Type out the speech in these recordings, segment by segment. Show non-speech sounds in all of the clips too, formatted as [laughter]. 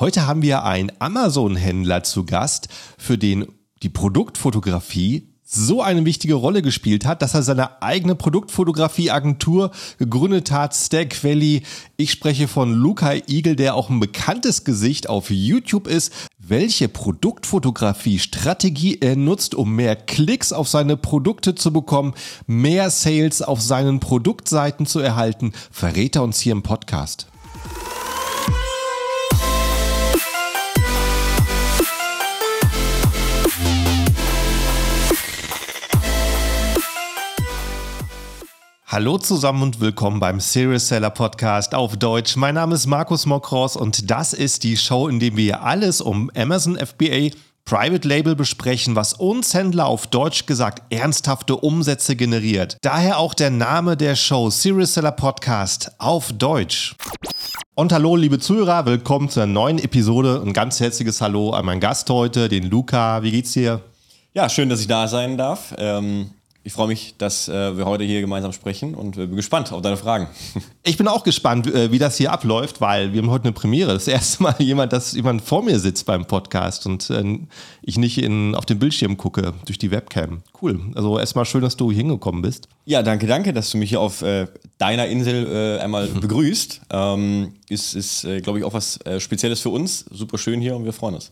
Heute haben wir einen Amazon-Händler zu Gast, für den die Produktfotografie so eine wichtige Rolle gespielt hat, dass er seine eigene Produktfotografie-Agentur gegründet hat, Stack Valley. Ich spreche von Luca Igel, der auch ein bekanntes Gesicht auf YouTube ist. Welche Produktfotografie-Strategie er nutzt, um mehr Klicks auf seine Produkte zu bekommen, mehr Sales auf seinen Produktseiten zu erhalten, verrät er uns hier im Podcast. Hallo zusammen und willkommen beim Serious Seller Podcast auf Deutsch. Mein Name ist Markus Mokros und das ist die Show, in der wir alles um Amazon FBA Private Label besprechen, was uns Händler auf Deutsch gesagt ernsthafte Umsätze generiert. Daher auch der Name der Show Serious Seller Podcast auf Deutsch. Und hallo, liebe Zuhörer, willkommen zur neuen Episode. Ein ganz herzliches Hallo an meinen Gast heute, den Luca. Wie geht's dir? Ja, schön, dass ich da sein darf. Ähm ich freue mich, dass äh, wir heute hier gemeinsam sprechen und äh, bin gespannt auf deine Fragen. [laughs] Ich bin auch gespannt, äh, wie das hier abläuft, weil wir haben heute eine Premiere. Das erste Mal [laughs] jemand, dass jemand vor mir sitzt beim Podcast und äh, ich nicht in, auf den Bildschirm gucke durch die Webcam. Cool. Also erstmal schön, dass du hier hingekommen bist. Ja, danke, danke, dass du mich hier auf äh, deiner Insel äh, einmal [laughs] begrüßt. Ähm, ist, ist glaube ich, auch was Spezielles für uns. Super schön hier und wir freuen uns.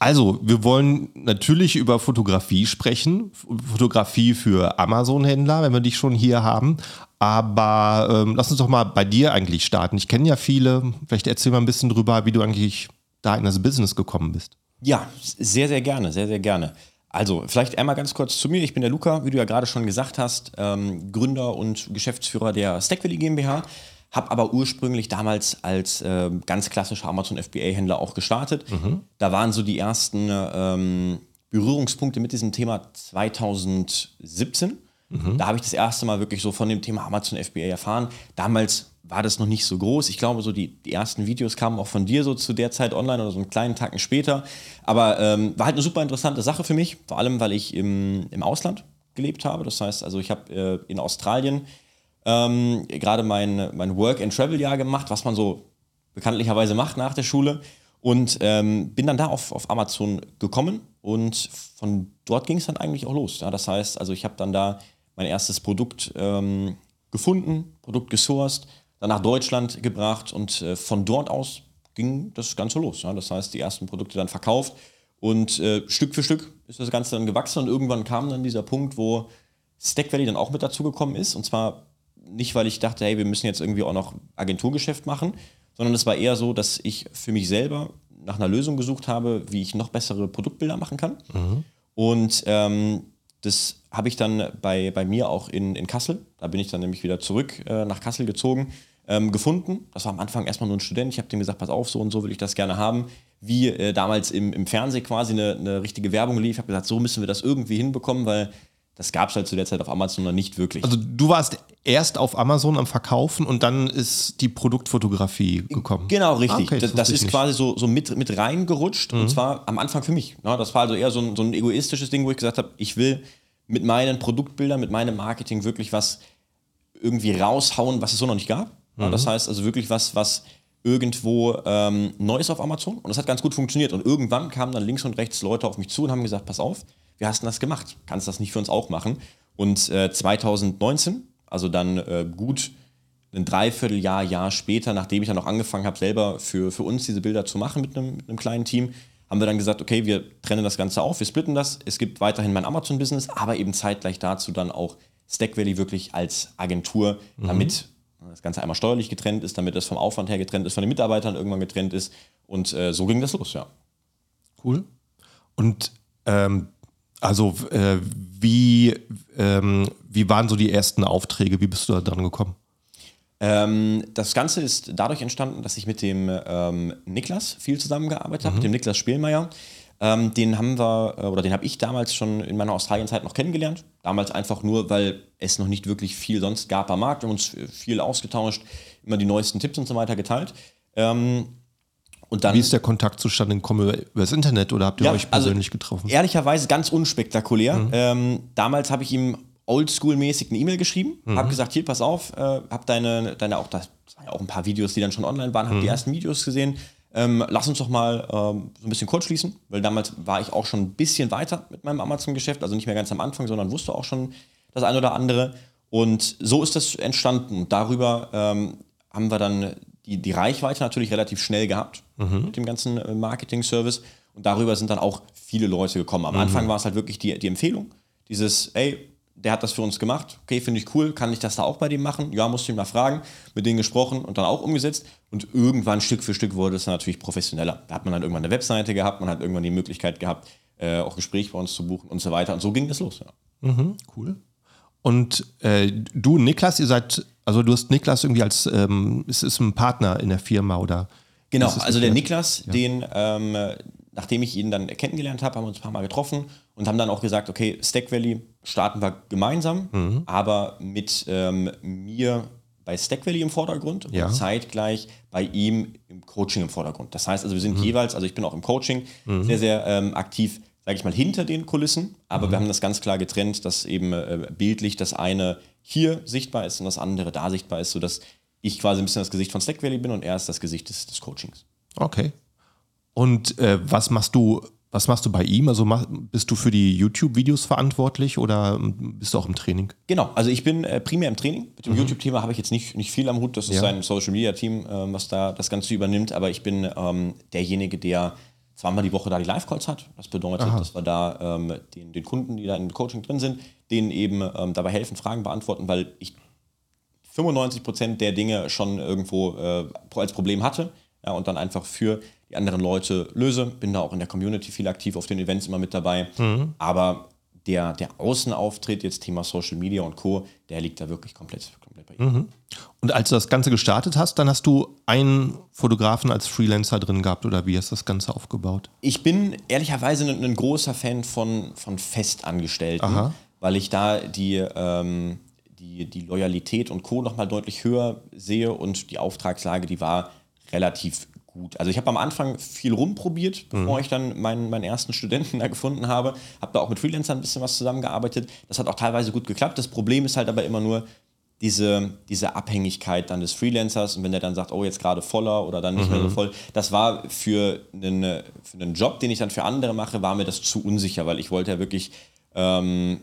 Also, wir wollen natürlich über Fotografie sprechen. Fotografie für Amazon-Händler, wenn wir dich schon hier haben. Aber ähm, lass uns doch mal bei dir eigentlich starten. Ich kenne ja viele. Vielleicht erzähl mal ein bisschen drüber, wie du eigentlich da in das Business gekommen bist. Ja, sehr, sehr gerne, sehr, sehr gerne. Also, vielleicht einmal ganz kurz zu mir. Ich bin der Luca, wie du ja gerade schon gesagt hast, ähm, Gründer und Geschäftsführer der Stackwilly GmbH habe aber ursprünglich damals als äh, ganz klassischer Amazon FBA-Händler auch gestartet. Mhm. Da waren so die ersten ähm, Berührungspunkte mit diesem Thema 2017. Mhm. Da habe ich das erste Mal wirklich so von dem Thema Amazon FBA erfahren. Damals war das noch nicht so groß. Ich glaube, so die, die ersten Videos kamen auch von dir so zu der Zeit online oder so einen kleinen Tacken später. Aber ähm, war halt eine super interessante Sache für mich, vor allem weil ich im, im Ausland gelebt habe. Das heißt, also ich habe äh, in Australien ähm, gerade mein, mein Work-and-Travel-Jahr gemacht, was man so bekanntlicherweise macht nach der Schule. Und ähm, bin dann da auf, auf Amazon gekommen und von dort ging es dann eigentlich auch los. Ja, das heißt, also ich habe dann da mein erstes Produkt ähm, gefunden, Produkt gesourced, dann nach Deutschland gebracht und äh, von dort aus ging das Ganze los. Ja. Das heißt, die ersten Produkte dann verkauft und äh, Stück für Stück ist das Ganze dann gewachsen und irgendwann kam dann dieser Punkt, wo Stack Valley dann auch mit dazugekommen ist und zwar nicht, weil ich dachte, hey, wir müssen jetzt irgendwie auch noch Agenturgeschäft machen, sondern es war eher so, dass ich für mich selber nach einer Lösung gesucht habe, wie ich noch bessere Produktbilder machen kann. Mhm. Und ähm, das habe ich dann bei, bei mir auch in, in Kassel, da bin ich dann nämlich wieder zurück äh, nach Kassel gezogen, ähm, gefunden. Das war am Anfang erstmal nur ein Student. Ich habe dem gesagt, pass auf, so und so will ich das gerne haben. Wie äh, damals im, im Fernsehen quasi eine, eine richtige Werbung lief. Ich habe gesagt, so müssen wir das irgendwie hinbekommen, weil das gab es halt zu der Zeit auf Amazon noch nicht wirklich. Also du warst erst auf Amazon am Verkaufen und dann ist die Produktfotografie gekommen. Genau, richtig. Okay, das, das ist quasi so, so mit, mit reingerutscht und mhm. zwar am Anfang für mich. Ja, das war also eher so ein, so ein egoistisches Ding, wo ich gesagt habe, ich will mit meinen Produktbildern, mit meinem Marketing wirklich was irgendwie raushauen, was es so noch nicht gab. Ja, mhm. das heißt also wirklich was, was irgendwo ähm, Neues auf Amazon und das hat ganz gut funktioniert. Und irgendwann kamen dann links und rechts Leute auf mich zu und haben gesagt, pass auf, wie hast du das gemacht? Kannst du das nicht für uns auch machen? Und äh, 2019, also dann äh, gut ein Dreivierteljahr, Jahr später, nachdem ich dann noch angefangen habe, selber für, für uns diese Bilder zu machen mit einem, mit einem kleinen Team, haben wir dann gesagt, okay, wir trennen das Ganze auf, wir splitten das. Es gibt weiterhin mein Amazon-Business, aber eben zeitgleich dazu dann auch Stack Valley wirklich als Agentur, mhm. damit das Ganze einmal steuerlich getrennt ist, damit das vom Aufwand her getrennt ist, von den Mitarbeitern irgendwann getrennt ist. Und äh, so ging das los, ja. Cool. Und ähm, also äh, wie, ähm, wie waren so die ersten Aufträge? Wie bist du da dran gekommen? Ähm, das Ganze ist dadurch entstanden, dass ich mit dem ähm, Niklas viel zusammengearbeitet habe, mhm. mit dem Niklas Spielmeier. Ähm, den haben wir, äh, oder den habe ich damals schon in meiner Australienzeit noch kennengelernt. Damals einfach nur, weil es noch nicht wirklich viel sonst gab am Markt. Wir haben uns viel ausgetauscht, immer die neuesten Tipps und so weiter geteilt. Und dann, Wie ist der Kontakt zustande gekommen? Über das Internet oder habt ihr ja, euch also persönlich also getroffen? Ehrlicherweise ganz unspektakulär. Mhm. Ähm, damals habe ich ihm oldschool-mäßig eine E-Mail geschrieben, mhm. habe gesagt, hier, pass auf, äh, habe deine, deine auch, das waren ja auch ein paar Videos, die dann schon online waren, habe mhm. die ersten Videos gesehen, ähm, lass uns doch mal ähm, so ein bisschen kurz schließen, weil damals war ich auch schon ein bisschen weiter mit meinem Amazon-Geschäft, also nicht mehr ganz am Anfang, sondern wusste auch schon das eine oder andere. Und so ist das entstanden. Darüber ähm, haben wir dann die, die Reichweite natürlich relativ schnell gehabt mhm. mit dem ganzen äh, Marketing-Service. Und darüber sind dann auch viele Leute gekommen. Am mhm. Anfang war es halt wirklich die, die Empfehlung. Dieses, ey, der hat das für uns gemacht. Okay, finde ich cool. Kann ich das da auch bei dem machen? Ja, musste ich mal fragen. Mit denen gesprochen und dann auch umgesetzt. Und irgendwann Stück für Stück wurde es dann natürlich professioneller. Da hat man dann irgendwann eine Webseite gehabt, man hat irgendwann die Möglichkeit gehabt, äh, auch Gespräche bei uns zu buchen und so weiter. Und so ging das los. Ja. Mhm, cool. Und äh, du, Niklas, ihr seid, also du hast Niklas irgendwie als, ähm, es ist ein Partner in der Firma oder? Genau, also der Niklas, ja. den, ähm, nachdem ich ihn dann kennengelernt habe, haben wir uns ein paar Mal getroffen und haben dann auch gesagt, okay, Stack Valley starten wir gemeinsam, mhm. aber mit ähm, mir bei Stack Valley im Vordergrund ja. und zeitgleich bei ihm im Coaching im Vordergrund. Das heißt also, wir sind mhm. jeweils, also ich bin auch im Coaching mhm. sehr, sehr ähm, aktiv sage ich mal, hinter den Kulissen. Aber mhm. wir haben das ganz klar getrennt, dass eben äh, bildlich das eine hier sichtbar ist und das andere da sichtbar ist, sodass ich quasi ein bisschen das Gesicht von Stack Valley bin und er ist das Gesicht des, des Coachings. Okay. Und äh, was machst du? Was machst du bei ihm? Also mach, bist du für die YouTube-Videos verantwortlich oder ähm, bist du auch im Training? Genau, also ich bin äh, primär im Training. Mit dem mhm. YouTube-Thema habe ich jetzt nicht, nicht viel am Hut. Das ist ja. sein Social-Media-Team, äh, was da das Ganze übernimmt. Aber ich bin ähm, derjenige, der zweimal die Woche da die Live-Calls hat. Das bedeutet, Aha. dass wir da ähm, den, den, Kunden, die da im Coaching drin sind, denen eben ähm, dabei helfen, Fragen beantworten, weil ich 95 Prozent der Dinge schon irgendwo äh, als Problem hatte ja, und dann einfach für die anderen Leute löse. Bin da auch in der Community viel aktiv, auf den Events immer mit dabei. Mhm. Aber der, der Außenauftritt, jetzt Thema Social Media und Co., der liegt da wirklich komplett, komplett bei ihm. Mhm. Und als du das Ganze gestartet hast, dann hast du einen Fotografen als Freelancer drin gehabt oder wie hast du das Ganze aufgebaut? Ich bin ehrlicherweise ein, ein großer Fan von, von Festangestellten, Aha. weil ich da die, ähm, die, die Loyalität und Co. nochmal deutlich höher sehe und die Auftragslage, die war relativ gut. Also ich habe am Anfang viel rumprobiert, bevor mhm. ich dann meinen, meinen ersten Studenten da gefunden habe. Habe da auch mit Freelancern ein bisschen was zusammengearbeitet. Das hat auch teilweise gut geklappt. Das Problem ist halt aber immer nur, diese, diese Abhängigkeit dann des Freelancers und wenn der dann sagt, oh, jetzt gerade voller oder dann nicht mhm. mehr so mhm. voll, das war für einen, für einen Job, den ich dann für andere mache, war mir das zu unsicher, weil ich wollte ja wirklich ähm,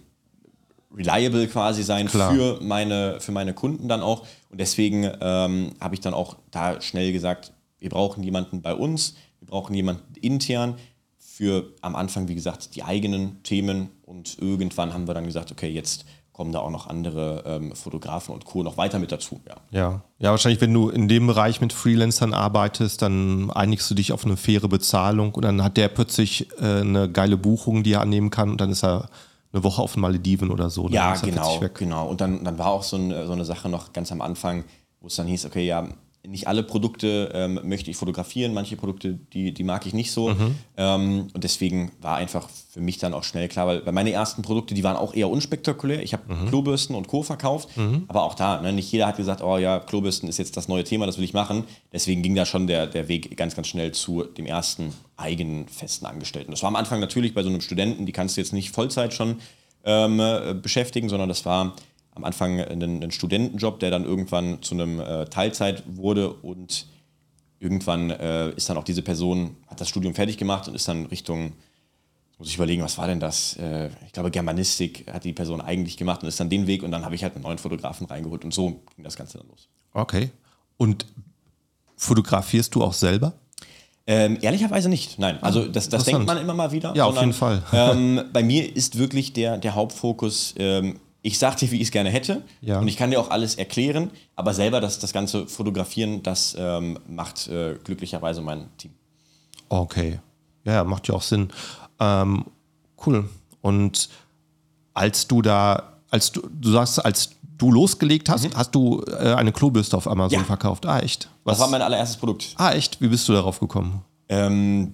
reliable quasi sein für meine, für meine Kunden dann auch. Und deswegen ähm, habe ich dann auch da schnell gesagt, wir brauchen jemanden bei uns, wir brauchen jemanden intern für am Anfang, wie gesagt, die eigenen Themen und irgendwann haben wir dann gesagt, okay, jetzt kommen da auch noch andere ähm, Fotografen und Co. noch weiter mit dazu. Ja. ja. ja, wahrscheinlich, wenn du in dem Bereich mit Freelancern arbeitest, dann einigst du dich auf eine faire Bezahlung und dann hat der plötzlich äh, eine geile Buchung, die er annehmen kann und dann ist er eine Woche auf den Malediven oder so. Ja, genau, genau. Und dann, dann war auch so, ein, so eine Sache noch ganz am Anfang, wo es dann hieß, okay, ja, nicht alle Produkte ähm, möchte ich fotografieren, manche Produkte, die, die mag ich nicht so. Mhm. Ähm, und deswegen war einfach für mich dann auch schnell klar, weil, weil meine ersten Produkte, die waren auch eher unspektakulär. Ich habe mhm. Klobürsten und Co. verkauft, mhm. aber auch da, ne, nicht jeder hat gesagt, oh ja, Klobürsten ist jetzt das neue Thema, das will ich machen. Deswegen ging da schon der, der Weg ganz, ganz schnell zu dem ersten eigenen festen Angestellten. Das war am Anfang natürlich bei so einem Studenten, die kannst du jetzt nicht Vollzeit schon ähm, äh, beschäftigen, sondern das war am Anfang einen, einen Studentenjob, der dann irgendwann zu einem äh, Teilzeit wurde und irgendwann äh, ist dann auch diese Person, hat das Studium fertig gemacht und ist dann Richtung, muss ich überlegen, was war denn das? Äh, ich glaube, Germanistik hat die Person eigentlich gemacht und ist dann den Weg und dann habe ich halt einen neuen Fotografen reingeholt und so ging das Ganze dann los. Okay. Und fotografierst du auch selber? Ähm, ehrlicherweise nicht, nein. Also ah, das, das denkt man immer mal wieder. Ja, sondern, auf jeden Fall. ähm, bei mir ist wirklich der, der Hauptfokus ähm, ich sag dir, wie ich es gerne hätte ja. und ich kann dir auch alles erklären, aber selber das, das ganze Fotografieren, das ähm, macht äh, glücklicherweise mein Team. Okay, ja, macht ja auch Sinn. Ähm, cool. Und als du da, als du, du sagst, als du losgelegt hast, mhm. hast du äh, eine Klobürste auf Amazon ja. verkauft. Ah, echt? Was? Das war mein allererstes Produkt. Ah, echt? Wie bist du darauf gekommen? Ähm,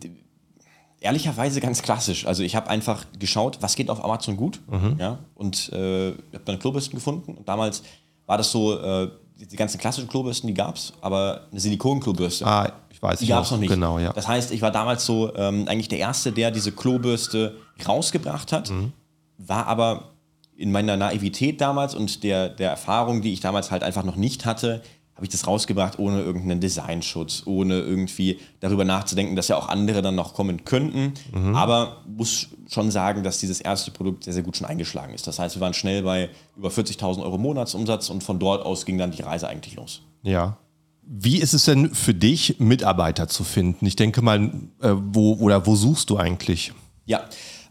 ehrlicherweise ganz klassisch. Also ich habe einfach geschaut, was geht auf Amazon gut. Mhm. Ja, und äh, habe dann Klobürsten gefunden. Und damals war das so, äh, die ganzen klassischen Klobürsten, die gab es, aber eine Silikon-Klobürste. Ah, ich weiß. Die gab es noch nicht. Genau, ja. Das heißt, ich war damals so ähm, eigentlich der Erste, der diese Klobürste rausgebracht hat, mhm. war aber in meiner Naivität damals und der, der Erfahrung, die ich damals halt einfach noch nicht hatte, habe ich das rausgebracht ohne irgendeinen Designschutz, ohne irgendwie darüber nachzudenken, dass ja auch andere dann noch kommen könnten. Mhm. Aber muss schon sagen, dass dieses erste Produkt sehr, sehr gut schon eingeschlagen ist. Das heißt, wir waren schnell bei über 40.000 Euro Monatsumsatz und von dort aus ging dann die Reise eigentlich los. Ja. Wie ist es denn für dich, Mitarbeiter zu finden? Ich denke mal, äh, wo oder wo suchst du eigentlich? Ja,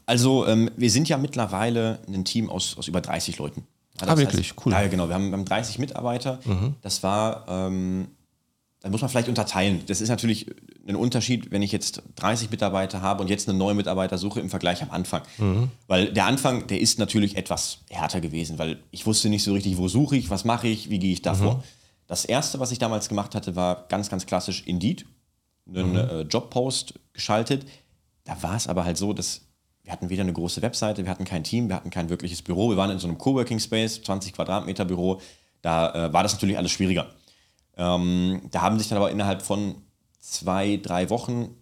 also ähm, wir sind ja mittlerweile ein Team aus, aus über 30 Leuten. Ah, wirklich? Heißt, cool. Ja, genau. Wir haben, wir haben 30 Mitarbeiter. Mhm. Das war, ähm, da muss man vielleicht unterteilen. Das ist natürlich ein Unterschied, wenn ich jetzt 30 Mitarbeiter habe und jetzt eine neue Mitarbeiter suche im Vergleich am Anfang. Mhm. Weil der Anfang, der ist natürlich etwas härter gewesen, weil ich wusste nicht so richtig, wo suche ich, was mache ich, wie gehe ich da vor. Mhm. Das erste, was ich damals gemacht hatte, war ganz, ganz klassisch Indeed, einen mhm. äh, Jobpost geschaltet. Da war es aber halt so, dass wir hatten weder eine große Webseite, wir hatten kein Team, wir hatten kein wirkliches Büro. Wir waren in so einem Coworking Space, 20 Quadratmeter Büro. Da äh, war das natürlich alles schwieriger. Ähm, da haben sich dann aber innerhalb von zwei, drei Wochen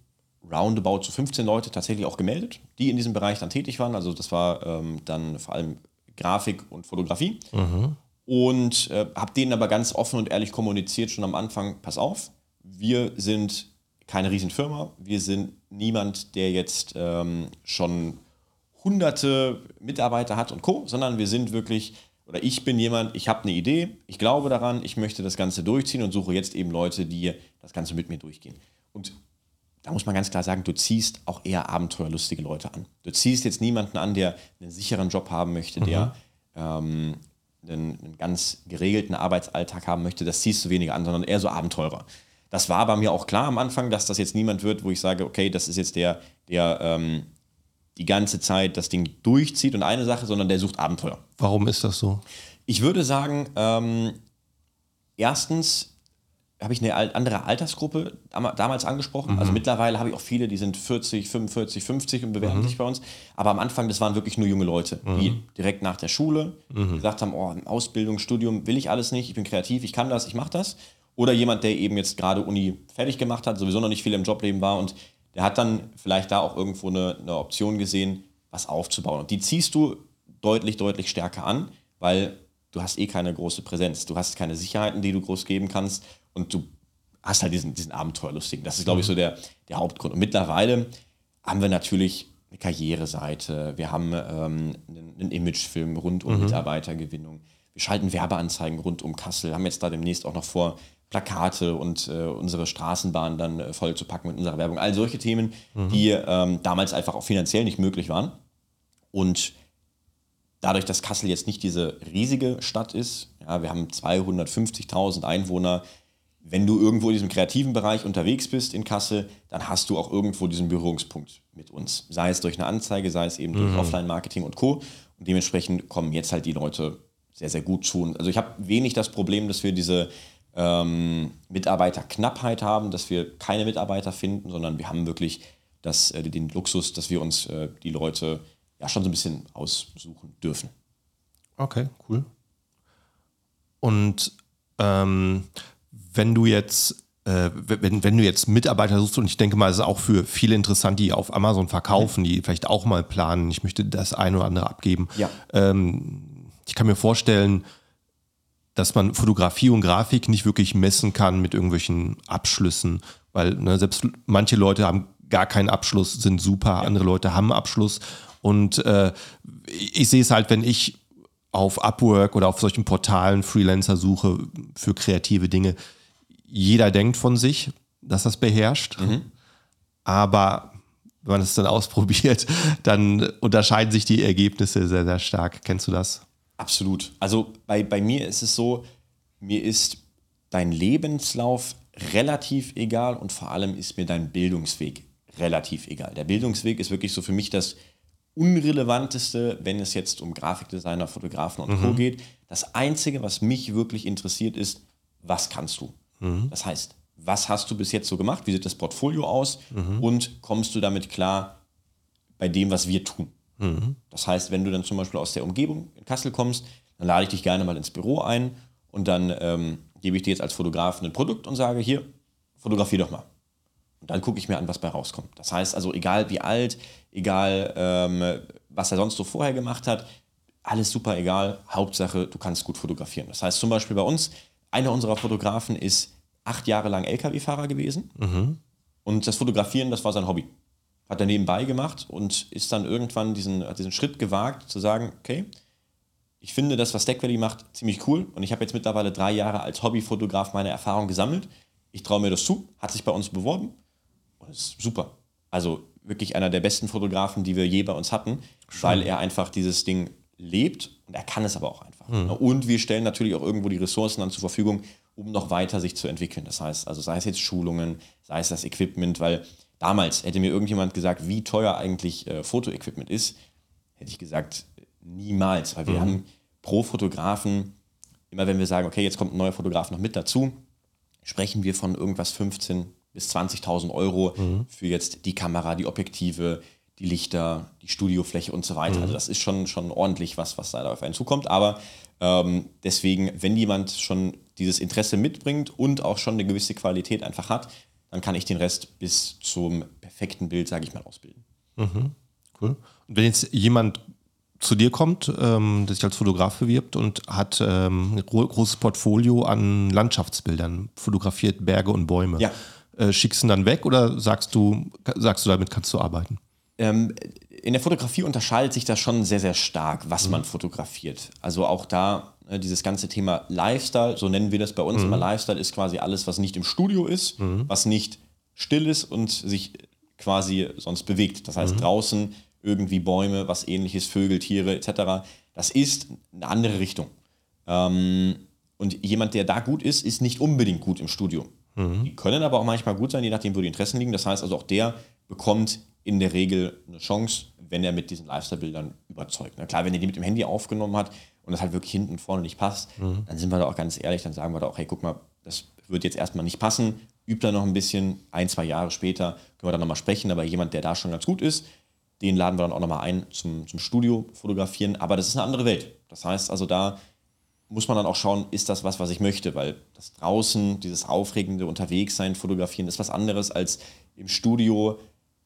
roundabout zu 15 Leute tatsächlich auch gemeldet, die in diesem Bereich dann tätig waren. Also das war ähm, dann vor allem Grafik und Fotografie. Mhm. Und äh, habe denen aber ganz offen und ehrlich kommuniziert schon am Anfang, pass auf, wir sind keine Riesenfirma. Wir sind niemand, der jetzt ähm, schon hunderte Mitarbeiter hat und Co., sondern wir sind wirklich, oder ich bin jemand, ich habe eine Idee, ich glaube daran, ich möchte das Ganze durchziehen und suche jetzt eben Leute, die das Ganze mit mir durchgehen. Und da muss man ganz klar sagen, du ziehst auch eher abenteuerlustige Leute an. Du ziehst jetzt niemanden an, der einen sicheren Job haben möchte, der mhm. ähm, einen, einen, ganz geregelten Arbeitsalltag haben möchte. Das ziehst du weniger an, sondern eher so Abenteurer. Das war bei mir auch klar am Anfang, dass das jetzt niemand wird, wo ich sage, okay, das ist jetzt der, der ähm, die ganze Zeit das Ding durchzieht und eine Sache, sondern der sucht Abenteuer. Warum ist das so? Ich würde sagen, ähm, erstens habe ich eine andere Altersgruppe damals angesprochen. Mhm. Also mittlerweile habe ich auch viele, die sind 40, 45, 50 und bewerben mhm. sich bei uns. Aber am Anfang, das waren wirklich nur junge Leute, mhm. die direkt nach der Schule mhm. gesagt haben, oh, Ausbildung, Studium will ich alles nicht, ich bin kreativ, ich kann das, ich mache das. Oder jemand, der eben jetzt gerade Uni fertig gemacht hat, sowieso noch nicht viel im Jobleben war und der hat dann vielleicht da auch irgendwo eine, eine Option gesehen, was aufzubauen. Und die ziehst du deutlich, deutlich stärker an, weil du hast eh keine große Präsenz. Du hast keine Sicherheiten, die du groß geben kannst und du hast halt diesen, diesen Abenteuerlustigen. Das ist, glaube ich, so der, der Hauptgrund. Und mittlerweile haben wir natürlich eine Karriereseite, wir haben ähm, einen, einen Imagefilm rund um mhm. Mitarbeitergewinnung, wir schalten Werbeanzeigen rund um Kassel, haben jetzt da demnächst auch noch vor, Plakate und äh, unsere Straßenbahn dann äh, voll zu packen mit unserer Werbung. All solche Themen, mhm. die ähm, damals einfach auch finanziell nicht möglich waren. Und dadurch, dass Kassel jetzt nicht diese riesige Stadt ist, ja, wir haben 250.000 Einwohner, wenn du irgendwo in diesem kreativen Bereich unterwegs bist in Kassel, dann hast du auch irgendwo diesen Berührungspunkt mit uns. Sei es durch eine Anzeige, sei es eben durch mhm. Offline-Marketing und Co. Und dementsprechend kommen jetzt halt die Leute sehr, sehr gut zu. Also ich habe wenig das Problem, dass wir diese ähm, Mitarbeiterknappheit haben, dass wir keine Mitarbeiter finden, sondern wir haben wirklich das, äh, den Luxus, dass wir uns äh, die Leute ja schon so ein bisschen aussuchen dürfen. Okay, cool. Und ähm, wenn du jetzt äh, wenn, wenn du jetzt Mitarbeiter suchst, und ich denke mal, es ist auch für viele interessant, die auf Amazon verkaufen, die vielleicht auch mal planen, ich möchte das eine oder andere abgeben. Ja. Ähm, ich kann mir vorstellen, dass man Fotografie und Grafik nicht wirklich messen kann mit irgendwelchen Abschlüssen, weil ne, selbst manche Leute haben gar keinen Abschluss, sind super, andere Leute haben Abschluss und äh, ich sehe es halt, wenn ich auf Upwork oder auf solchen Portalen Freelancer suche für kreative Dinge, jeder denkt von sich, dass das beherrscht, mhm. aber wenn man es dann [laughs] ausprobiert, dann unterscheiden sich die Ergebnisse sehr, sehr stark. Kennst du das? Absolut. Also bei, bei mir ist es so, mir ist dein Lebenslauf relativ egal und vor allem ist mir dein Bildungsweg relativ egal. Der Bildungsweg ist wirklich so für mich das Unrelevanteste, wenn es jetzt um Grafikdesigner, Fotografen und mhm. Co. geht. Das Einzige, was mich wirklich interessiert, ist, was kannst du? Mhm. Das heißt, was hast du bis jetzt so gemacht? Wie sieht das Portfolio aus? Mhm. Und kommst du damit klar bei dem, was wir tun? Mhm. Das heißt, wenn du dann zum Beispiel aus der Umgebung in Kassel kommst, dann lade ich dich gerne mal ins Büro ein und dann ähm, gebe ich dir jetzt als Fotograf ein Produkt und sage, hier, fotografier doch mal. Und dann gucke ich mir an, was bei rauskommt. Das heißt also, egal wie alt, egal ähm, was er sonst so vorher gemacht hat, alles super egal. Hauptsache, du kannst gut fotografieren. Das heißt zum Beispiel bei uns, einer unserer Fotografen ist acht Jahre lang Lkw-Fahrer gewesen. Und das Fotografieren, das war sein Hobby. Hat er nebenbei gemacht und ist dann irgendwann diesen, hat diesen Schritt gewagt, zu sagen, okay, ich finde das, was Stack Valley macht, ziemlich cool. Und ich habe jetzt mittlerweile drei Jahre als Hobbyfotograf meine Erfahrung gesammelt. Ich traue mir das zu, hat sich bei uns beworben und ist super. Also wirklich einer der besten Fotografen, die wir je bei uns hatten, weil er einfach dieses Ding lebt und er kann es aber auch einfach. Und wir stellen natürlich auch irgendwo die Ressourcen dann zur Verfügung, um noch weiter sich zu entwickeln. Das heißt, also sei es jetzt Schulungen, sei es das Equipment, weil damals hätte mir irgendjemand gesagt, wie teuer eigentlich äh, Fotoequipment ist, hätte ich gesagt, niemals, weil wir haben pro Fotografen, immer wenn wir sagen, okay, jetzt kommt ein neuer Fotograf noch mit dazu, sprechen wir von irgendwas 15 bis 20.000 Euro für jetzt die Kamera, die Objektive, die Lichter, die Studiofläche und so weiter. Also das ist schon, schon ordentlich was, was da auf einen zukommt. Aber ähm, deswegen, wenn jemand schon dieses Interesse mitbringt und auch schon eine gewisse Qualität einfach hat, dann kann ich den Rest bis zum perfekten Bild, sage ich mal, ausbilden. Cool. Und wenn jetzt jemand zu dir kommt, ähm, der sich als Fotograf bewirbt und hat ähm, ein gro großes Portfolio an Landschaftsbildern, fotografiert Berge und Bäume. Ja. Äh, schickst du ihn dann weg oder sagst du, sagst du, damit kannst du arbeiten? Ähm, in der Fotografie unterscheidet sich das schon sehr, sehr stark, was man fotografiert. Also auch da dieses ganze Thema Lifestyle, so nennen wir das bei uns immer. Lifestyle ist quasi alles, was nicht im Studio ist, was nicht still ist und sich quasi sonst bewegt. Das heißt, draußen irgendwie Bäume, was ähnliches, Vögel, Tiere etc. Das ist eine andere Richtung. Ähm, und jemand, der da gut ist, ist nicht unbedingt gut im Studio. Die können aber auch manchmal gut sein, je nachdem, wo die Interessen liegen. Das heißt also, auch der bekommt in der Regel eine Chance, wenn er mit diesen Lifestyle-Bildern überzeugt. Na klar, wenn er die mit dem Handy aufgenommen hat und das halt wirklich hinten und vorne nicht passt, dann sind wir da auch ganz ehrlich, dann sagen wir da auch, hey, guck mal, das wird jetzt erstmal nicht passen, übt da noch ein bisschen, ein, zwei Jahre später können wir dann nochmal sprechen, aber jemand, der da schon ganz gut ist, den laden wir dann auch nochmal ein zum, zum Studio fotografieren, aber das ist eine andere Welt. Das heißt also, da muss man dann auch schauen, ist das was, was ich möchte, weil das draußen, dieses aufregende Unterwegssein, fotografieren, ist was anderes als im Studio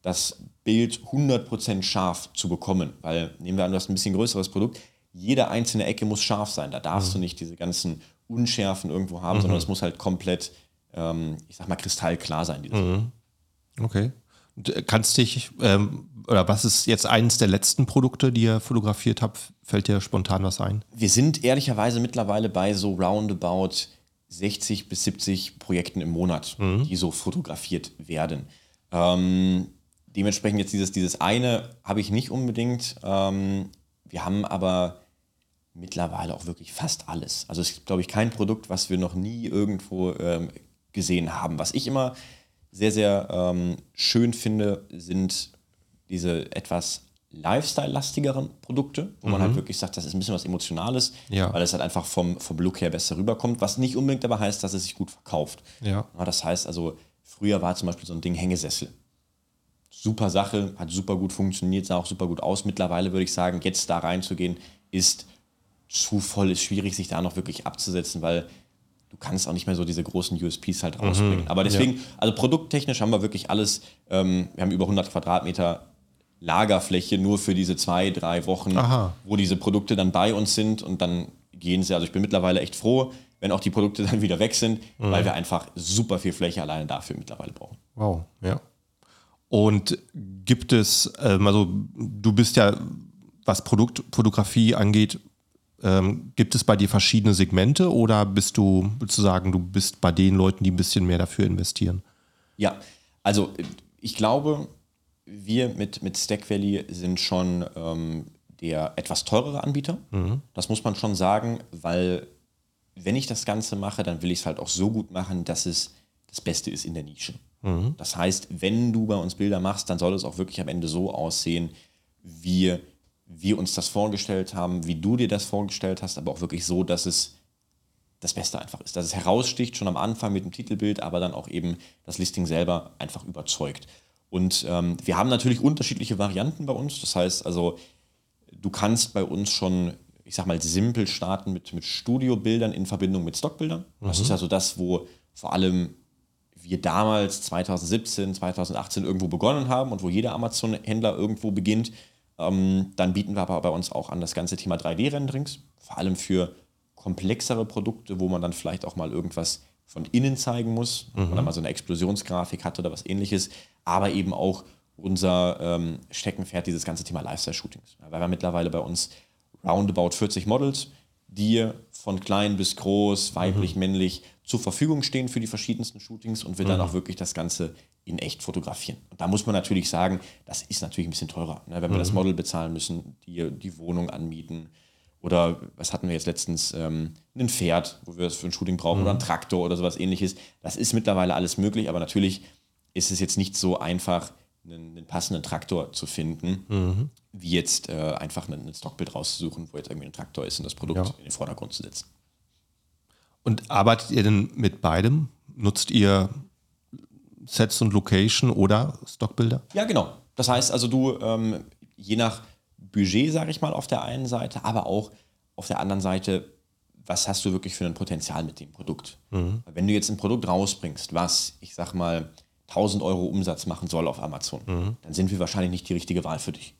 das Bild 100% scharf zu bekommen, weil nehmen wir an, du hast ein bisschen größeres Produkt, jede einzelne Ecke muss scharf sein, da darfst du nicht diese ganzen Unschärfen irgendwo haben, sondern es muss halt komplett, ähm, ich sag mal, kristallklar sein. Dieses Okay. Äh, kannst dich, ähm, oder was ist jetzt eines der letzten Produkte, die ihr fotografiert habt? Fällt dir spontan was ein? Wir sind ehrlicherweise mittlerweile bei so roundabout 60 bis 70 Projekten im Monat, die so fotografiert werden. Ähm, dementsprechend jetzt dieses, dieses eine habe ich nicht unbedingt. Ähm, wir haben aber mittlerweile auch wirklich fast alles. Also es ist, glaube ich, kein Produkt, was wir noch nie irgendwo ähm, gesehen haben. Was ich immer sehr, sehr ähm, schön finde, sind diese etwas Lifestyle-lastigeren Produkte, wo man halt wirklich sagt, das ist ein bisschen was Emotionales, Ja. weil es halt einfach vom, vom Look her besser rüberkommt, was nicht unbedingt aber heißt, dass es sich gut verkauft. Ja. Ja, das heißt also, früher war zum Beispiel so ein Ding Hängesessel. Super Sache, hat super gut funktioniert, sah auch super gut aus. Mittlerweile würde ich sagen, jetzt da reinzugehen, ist zu voll, ist schwierig, sich da noch wirklich abzusetzen, weil du kannst auch nicht mehr so diese großen USPs halt rausbringen. Aber deswegen, also produkttechnisch haben wir wirklich alles, ähm, wir haben über 100 Quadratmeter Lagerfläche nur für diese zwei, drei Wochen, Aha. wo diese Produkte dann bei uns sind und dann gehen sie. Also ich bin mittlerweile echt froh, wenn auch die Produkte [laughs] dann wieder weg sind, weil wir einfach super viel Fläche alleine dafür mittlerweile brauchen. Wow, ja. Und gibt es, ähm, also du bist ja, was Produktfotografie angeht, ähm, gibt es bei dir verschiedene Segmente oder bist du, würdest du bist bei den Leuten, die ein bisschen mehr dafür investieren? Ja, also äh, ich glaube, wir mit, mit Stack Valley sind schon ähm, der etwas teurere Anbieter. Das muss man schon sagen, weil wenn ich das Ganze mache, dann will ich es halt auch so gut machen, dass es das Beste ist in der Nische. Das heißt, wenn du bei uns Bilder machst, dann soll es auch wirklich am Ende so aussehen, wie wir uns das vorgestellt haben, wie du dir das vorgestellt hast, aber auch wirklich so, dass es das Beste einfach ist. Dass es heraussticht, schon am Anfang mit dem Titelbild, aber dann auch eben das Listing selber einfach überzeugt. Und ähm, wir haben natürlich unterschiedliche Varianten bei uns. Das heißt also, du kannst bei uns schon, ich sag mal, simpel starten mit, mit Studiobildern in Verbindung mit Stockbildern. Das ist also das, wo vor allem wir damals 2017, 2018 irgendwo begonnen haben und wo jeder Amazon-Händler irgendwo beginnt. Ähm, dann bieten wir aber bei uns auch an das ganze Thema 3D-Renderings, vor allem für komplexere Produkte, wo man dann vielleicht auch mal irgendwas von innen zeigen muss, mhm. oder mal so eine Explosionsgrafik hat oder was ähnliches, aber eben auch unser ähm, Steckenpferd, dieses ganze Thema Lifestyle-Shootings. Weil wir mittlerweile bei uns roundabout 40 Models, die von klein bis groß, weiblich, mhm. männlich zur Verfügung stehen für die verschiedensten Shootings und wir mhm. dann auch wirklich das Ganze in echt fotografieren. Und da muss man natürlich sagen, das ist natürlich ein bisschen teurer, ne? wenn wir das mhm. Model bezahlen müssen, die, die Wohnung anmieten, oder was hatten wir jetzt letztens? Ähm, ein Pferd, wo wir das für ein Shooting brauchen, mhm. oder ein Traktor oder sowas ähnliches. Das ist mittlerweile alles möglich, aber natürlich ist es jetzt nicht so einfach, einen, einen passenden Traktor zu finden, mhm. wie jetzt äh, einfach ein, ein Stockbild rauszusuchen, wo jetzt irgendwie ein Traktor ist und das Produkt ja. in den Vordergrund zu setzen. Und arbeitet ihr denn mit beidem? Nutzt ihr Sets und Location oder Stockbilder? Ja, genau. Das heißt also, du, ähm, je nach Budget, sage ich mal, auf der einen Seite, aber auch auf der anderen Seite, was hast du wirklich für ein Potenzial mit dem Produkt? Mhm. Wenn du jetzt ein Produkt rausbringst, was, ich sag mal, 1000 Euro Umsatz machen soll auf Amazon, mhm. dann sind wir wahrscheinlich nicht die richtige Wahl für dich.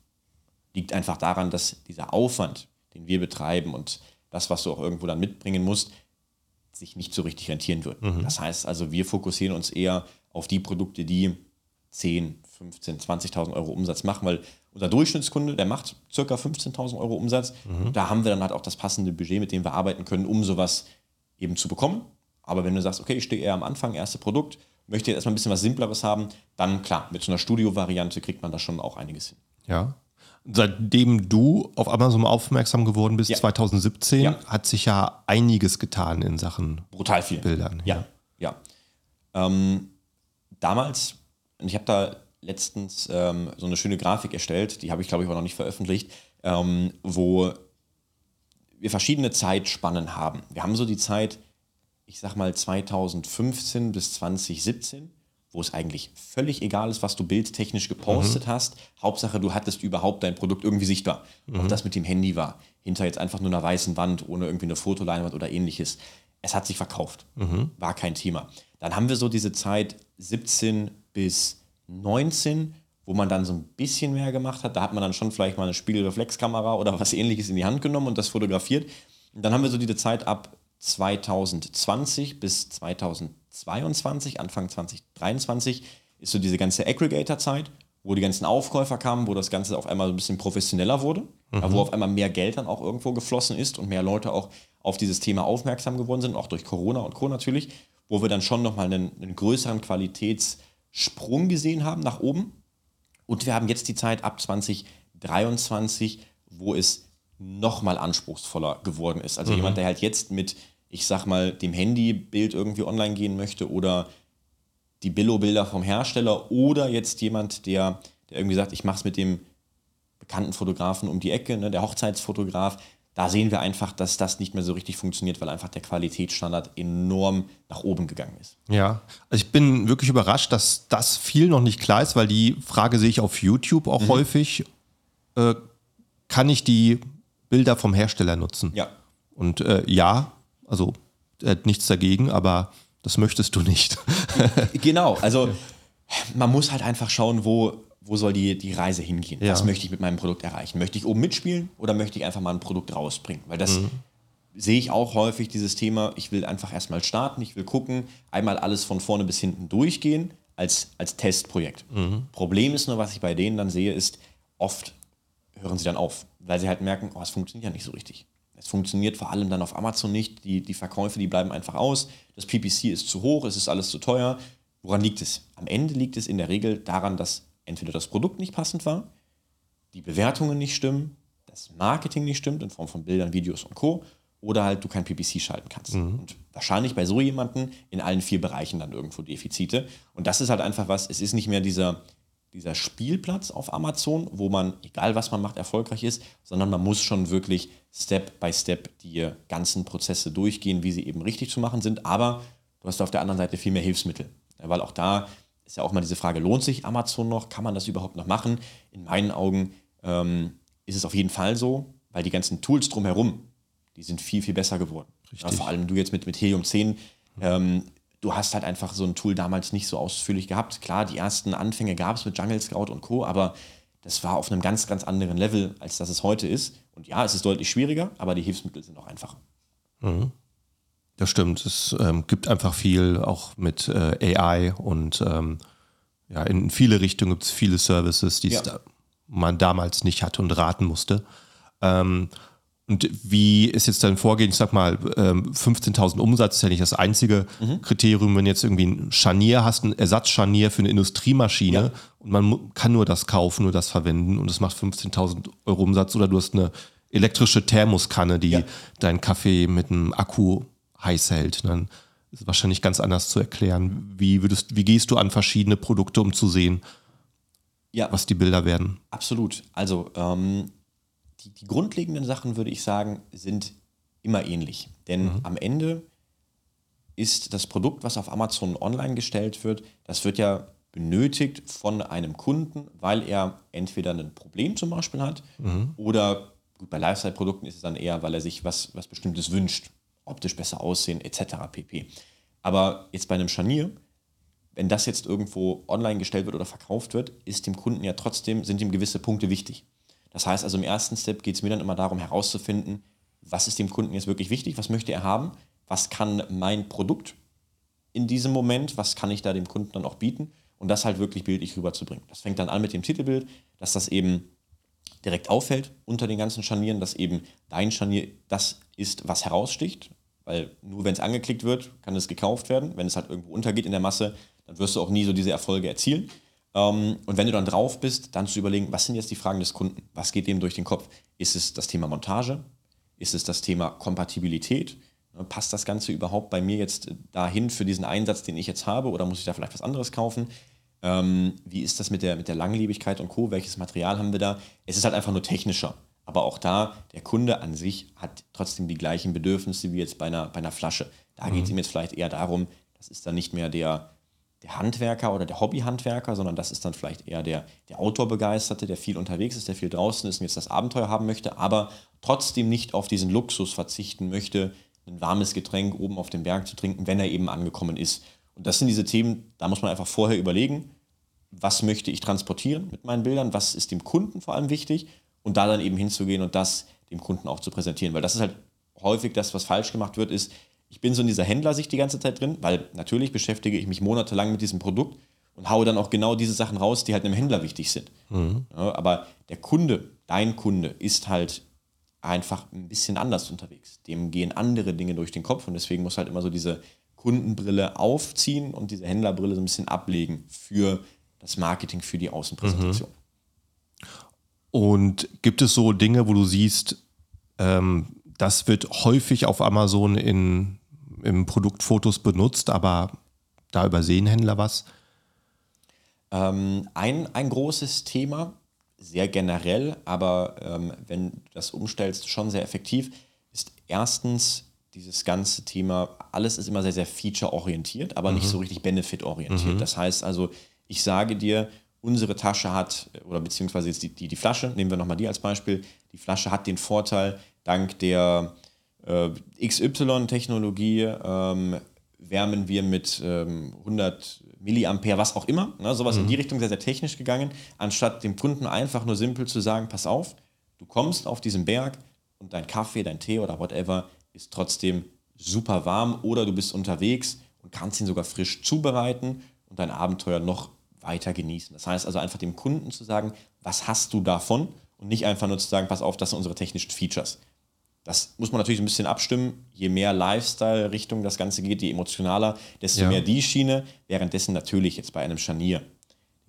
Liegt einfach daran, dass dieser Aufwand, den wir betreiben und das, was du auch irgendwo dann mitbringen musst, sich nicht so richtig rentieren wird. Mhm. Das heißt also, wir fokussieren uns eher auf die Produkte, die 10, 15, 20.000 Euro Umsatz machen, weil unser Durchschnittskunde, der macht circa 15.000 Euro Umsatz. Mhm. Da haben wir dann halt auch das passende Budget, mit dem wir arbeiten können, um sowas eben zu bekommen. Aber wenn du sagst, okay, ich stehe eher am Anfang, erste Produkt, möchte jetzt erstmal ein bisschen was Simpleres haben, dann klar, mit so einer Studio-Variante kriegt man da schon auch einiges hin. Ja. Seitdem du auf Amazon aufmerksam geworden bist, ja. 2017, ja. hat sich ja einiges getan in Sachen Brutal viel. Bildern. Ja, ja. ja. Ähm, damals, und ich habe da letztens ähm, so eine schöne Grafik erstellt, die habe ich glaube ich auch noch nicht veröffentlicht, ähm, wo wir verschiedene Zeitspannen haben. Wir haben so die Zeit, ich sag mal 2015 bis 2017, wo es eigentlich völlig egal ist, was du bildtechnisch gepostet mhm. hast. Hauptsache, du hattest überhaupt dein Produkt irgendwie sichtbar. Mhm. Ob das mit dem Handy war, hinter jetzt einfach nur einer weißen Wand, ohne irgendwie eine Fotoleinwand oder ähnliches. Es hat sich verkauft. Mhm. War kein Thema. Dann haben wir so diese Zeit 17 bis 19, wo man dann so ein bisschen mehr gemacht hat. Da hat man dann schon vielleicht mal eine Spiegelreflexkamera oder was ähnliches in die Hand genommen und das fotografiert. Und dann haben wir so diese Zeit ab 2020 bis 2022, Anfang 2023, ist so diese ganze Aggregator-Zeit, wo die ganzen Aufkäufer kamen, wo das Ganze auf einmal so ein bisschen professioneller wurde, mhm. wo auf einmal mehr Geld dann auch irgendwo geflossen ist und mehr Leute auch auf dieses Thema aufmerksam geworden sind, auch durch Corona und Co. natürlich, wo wir dann schon nochmal einen, einen größeren Qualitäts- Sprung gesehen haben nach oben. Und wir haben jetzt die Zeit ab 2023, wo es nochmal anspruchsvoller geworden ist. Also mhm. jemand, der halt jetzt mit, ich sag mal, dem Handybild irgendwie online gehen möchte oder die Billo-Bilder vom Hersteller oder jetzt jemand, der, der irgendwie sagt, ich mache es mit dem bekannten Fotografen um die Ecke, ne, der Hochzeitsfotograf, da sehen wir einfach, dass das nicht mehr so richtig funktioniert, weil einfach der Qualitätsstandard enorm nach oben gegangen ist. Ja, also ich bin wirklich überrascht, dass das viel noch nicht klar ist, weil die Frage sehe ich auf YouTube auch mhm. häufig. Äh, kann ich die Bilder vom Hersteller nutzen? Ja. Und äh, ja, also äh, nichts dagegen, aber das möchtest du nicht. [laughs] genau, also man muss halt einfach schauen, wo, wo soll die, die Reise hingehen? Ja. Was möchte ich mit meinem Produkt erreichen? Möchte ich oben mitspielen oder möchte ich einfach mal ein Produkt rausbringen? Weil das mhm. sehe ich auch häufig, dieses Thema, ich will einfach erstmal starten, ich will gucken, einmal alles von vorne bis hinten durchgehen als, als Testprojekt. Mhm. Problem ist nur, was ich bei denen dann sehe, ist, oft hören sie dann auf, weil sie halt merken, oh, es funktioniert ja nicht so richtig. Es funktioniert vor allem dann auf Amazon nicht. Die, die Verkäufe, die bleiben einfach aus. Das PPC ist zu hoch, es ist alles zu teuer. Woran liegt es? Am Ende liegt es in der Regel daran, dass entweder das Produkt nicht passend war, die Bewertungen nicht stimmen, das Marketing nicht stimmt in Form von Bildern, Videos und Co. Oder halt du kein PPC schalten kannst. Mhm. Und wahrscheinlich bei so jemandem in allen vier Bereichen dann irgendwo Defizite. Und das ist halt einfach was, es ist nicht mehr dieser, dieser Spielplatz auf Amazon, wo man, egal was man macht, erfolgreich ist, sondern man muss schon wirklich Step by Step die ganzen Prozesse durchgehen, wie sie eben richtig zu machen sind. Aber du hast auf der anderen Seite viel mehr Hilfsmittel. Weil auch da ist ja auch mal diese Frage, lohnt sich Amazon noch? Kann man das überhaupt noch machen? In meinen Augen ähm, ist es auf jeden Fall so, weil die ganzen Tools drumherum, die sind viel, viel besser geworden. Ja, vor allem du jetzt mit, mit Helium 10, ähm, du hast halt einfach so ein Tool damals nicht so ausführlich gehabt. Klar, die ersten Anfänge gab es mit Jungle Scout und Co., aber das war auf einem ganz, ganz anderen Level, als das es heute ist. Und ja, es ist deutlich schwieriger, aber die Hilfsmittel sind auch einfacher. Das stimmt. Es ähm, gibt einfach viel, auch mit äh, AI und ähm, ja, in viele Richtungen gibt es viele Services, die Ja. da man damals nicht hatte und raten musste. Ähm, und wie ist jetzt dein Vorgehen? Ich sag mal, ähm, 15.000 Umsatz ist ja nicht das einzige Kriterium. Wenn jetzt irgendwie ein Scharnier hast, ein Ersatzscharnier für eine Industriemaschine Ja. und man kann nur das kaufen, nur das verwenden und es macht 15.000 Euro Umsatz oder du hast eine elektrische Thermoskanne, die Ja. deinen Kaffee mit einem Akku heiß hält. Dann ist es wahrscheinlich ganz anders zu erklären. Wie, würdest, wie gehst du an verschiedene Produkte, um zu sehen, Ja, was die Bilder werden? Absolut. Also ähm, die, die grundlegenden Sachen, würde ich sagen, sind immer ähnlich. Denn am Ende ist das Produkt, was auf Amazon online gestellt wird, das wird ja benötigt von einem Kunden, weil er entweder ein Problem zum Beispiel hat oder gut, bei Lifestyle-Produkten ist es dann eher, weil er sich was, was Bestimmtes wünscht, optisch besser aussehen etc. pp. Aber jetzt bei einem Scharnier, wenn das jetzt irgendwo online gestellt wird oder verkauft wird, ist dem Kunden ja trotzdem, sind ihm gewisse Punkte wichtig. Das heißt also im ersten Step geht es mir dann immer darum herauszufinden, was ist dem Kunden jetzt wirklich wichtig, was möchte er haben, was kann mein Produkt in diesem Moment, was kann ich da dem Kunden dann auch bieten und das halt wirklich bildlich rüberzubringen. Das fängt dann an mit dem Titelbild, dass das eben direkt auffällt unter den ganzen Scharnieren, dass eben dein Scharnier das ist, was heraussticht, weil nur wenn es angeklickt wird, kann es gekauft werden. Wenn es halt irgendwo untergeht in der Masse, dann wirst du auch nie so diese Erfolge erzielen. Ähm, und wenn du dann drauf bist, dann zu überlegen, was sind jetzt die Fragen des Kunden? Was geht dem durch den Kopf? Ist es das Thema Montage? Ist es das Thema Kompatibilität? Ne, Passt das Ganze überhaupt bei mir jetzt dahin für diesen Einsatz, den ich jetzt habe? Oder muss ich da vielleicht was anderes kaufen? Ähm, wie ist das mit der, mit der Langlebigkeit und Co.? Welches Material haben wir da? Es ist halt einfach nur technischer. Aber auch da, der Kunde an sich hat trotzdem die gleichen Bedürfnisse wie jetzt bei einer, bei einer Flasche. Da geht es ihm jetzt vielleicht eher darum, das ist dann nicht mehr der, der Handwerker oder der Hobbyhandwerker, sondern das ist dann vielleicht eher der, der Outdoor-Begeisterte, der viel unterwegs ist, der viel draußen ist und jetzt das Abenteuer haben möchte, aber trotzdem nicht auf diesen Luxus verzichten möchte, ein warmes Getränk oben auf dem Berg zu trinken, wenn er eben angekommen ist. Und das sind diese Themen, da muss man einfach vorher überlegen, was möchte ich transportieren mit meinen Bildern, was ist dem Kunden vor allem wichtig und da dann eben hinzugehen und das dem Kunden auch zu präsentieren. Weil das ist halt häufig das, was falsch gemacht wird, ist, ich bin so in dieser Händlersicht die ganze Zeit drin, weil natürlich beschäftige ich mich monatelang mit diesem Produkt und haue dann auch genau diese Sachen raus, die halt einem Händler wichtig sind. Ja, aber der Kunde, dein Kunde, ist halt einfach ein bisschen anders unterwegs. Dem gehen andere Dinge durch den Kopf und deswegen muss halt immer so diese Kundenbrille aufziehen und diese Händlerbrille so ein bisschen ablegen für das Marketing, für die Außenpräsentation. Und gibt es so Dinge, wo du siehst, ähm, das wird häufig auf Amazon in, im Produktfotos benutzt, aber da übersehen Händler was? Ähm, ein, ein großes Thema, sehr generell, aber ähm, wenn du das umstellst, schon sehr effektiv, ist erstens dieses ganze Thema, alles ist immer sehr, sehr feature-orientiert, aber nicht so richtig benefit-orientiert. Das heißt also, ich sage dir, unsere Tasche hat, oder beziehungsweise jetzt die, die, die Flasche, nehmen wir nochmal die als Beispiel, die Flasche hat den Vorteil, dank der äh, XY-Technologie ähm, wärmen wir mit ähm, 100 Milliampere, was auch immer, ne, sowas in die Richtung sehr, sehr technisch gegangen, anstatt dem Kunden einfach nur simpel zu sagen, pass auf, du kommst auf diesen Berg und dein Kaffee, dein Tee oder whatever ist trotzdem super warm oder du bist unterwegs und kannst ihn sogar frisch zubereiten und dein Abenteuer noch weiter genießen. Das heißt also einfach dem Kunden zu sagen, was hast du davon und nicht einfach nur zu sagen, pass auf, das sind unsere technischen Features. Das muss man natürlich ein bisschen abstimmen. Je mehr Lifestyle-Richtung das Ganze geht, je emotionaler, desto Ja. mehr die Schiene. Währenddessen natürlich jetzt bei einem Scharnier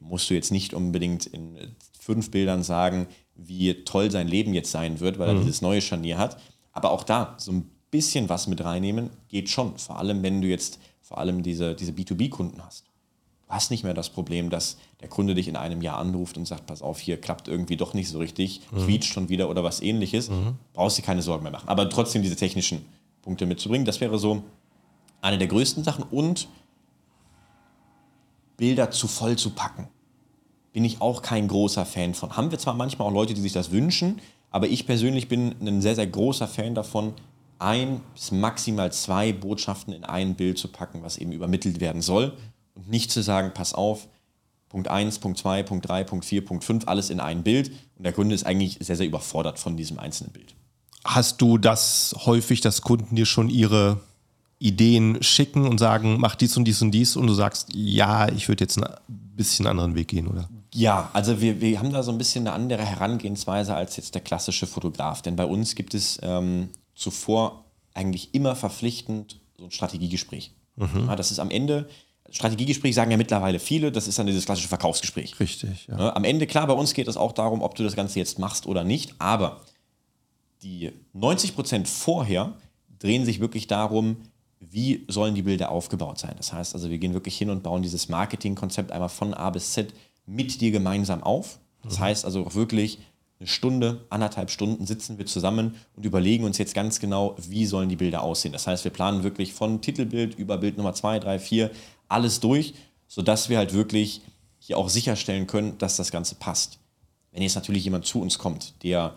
musst du jetzt nicht unbedingt in fünf Bildern sagen, wie toll sein Leben jetzt sein wird, weil er dieses neue Scharnier hat. Aber auch da so ein bisschen was mit reinnehmen geht schon. Vor allem, wenn du jetzt vor allem diese, diese B2B-Kunden hast. Du hast nicht mehr das Problem, dass der Kunde dich in einem Jahr anruft und sagt, pass auf, hier klappt irgendwie doch nicht so richtig, quietscht schon wieder oder was ähnliches. Brauchst dir keine Sorgen mehr machen. Aber trotzdem diese technischen Punkte mitzubringen, das wäre so eine der größten Sachen. Und Bilder zu voll zu packen. Bin ich auch kein großer Fan von. Haben wir zwar manchmal auch Leute, die sich das wünschen, aber ich persönlich bin ein sehr, sehr großer Fan davon, ein bis maximal zwei Botschaften in ein Bild zu packen, was eben übermittelt werden soll. Und nicht zu sagen, pass auf, Punkt 1, Punkt 2, Punkt 3, Punkt 4, Punkt 5, alles in ein Bild. Und der Kunde ist eigentlich sehr, sehr überfordert von diesem einzelnen Bild. hast du das häufig, dass Kunden dir schon ihre Ideen schicken und sagen, mach dies und dies und dies und du sagst, ja, ich würde jetzt einen bisschen anderen Weg gehen, oder? Ja, also wir, wir haben da so ein bisschen eine andere Herangehensweise als jetzt der klassische Fotograf. Denn bei uns gibt es ähm, zuvor eigentlich immer verpflichtend so ein Strategiegespräch. Mhm. Ja, das ist am Ende, Strategiegespräch sagen ja mittlerweile viele, das ist dann dieses klassische Verkaufsgespräch. Richtig. Ja. Ne, am Ende, klar, bei uns geht es auch darum, ob du das Ganze jetzt machst oder nicht, aber die 90 Prozent vorher drehen sich wirklich darum, wie sollen die Bilder aufgebaut sein. Das heißt also, wir gehen wirklich hin und bauen dieses Marketingkonzept einmal von A bis Z mit dir gemeinsam auf. Das mhm. heißt also auch wirklich eine Stunde, anderthalb Stunden sitzen wir zusammen und überlegen uns jetzt ganz genau, wie sollen die Bilder aussehen. Das heißt, wir planen wirklich von Titelbild über Bild Nummer 2, 3, 4 alles durch, sodass wir halt wirklich hier auch sicherstellen können, dass das Ganze passt. Wenn jetzt natürlich jemand zu uns kommt, der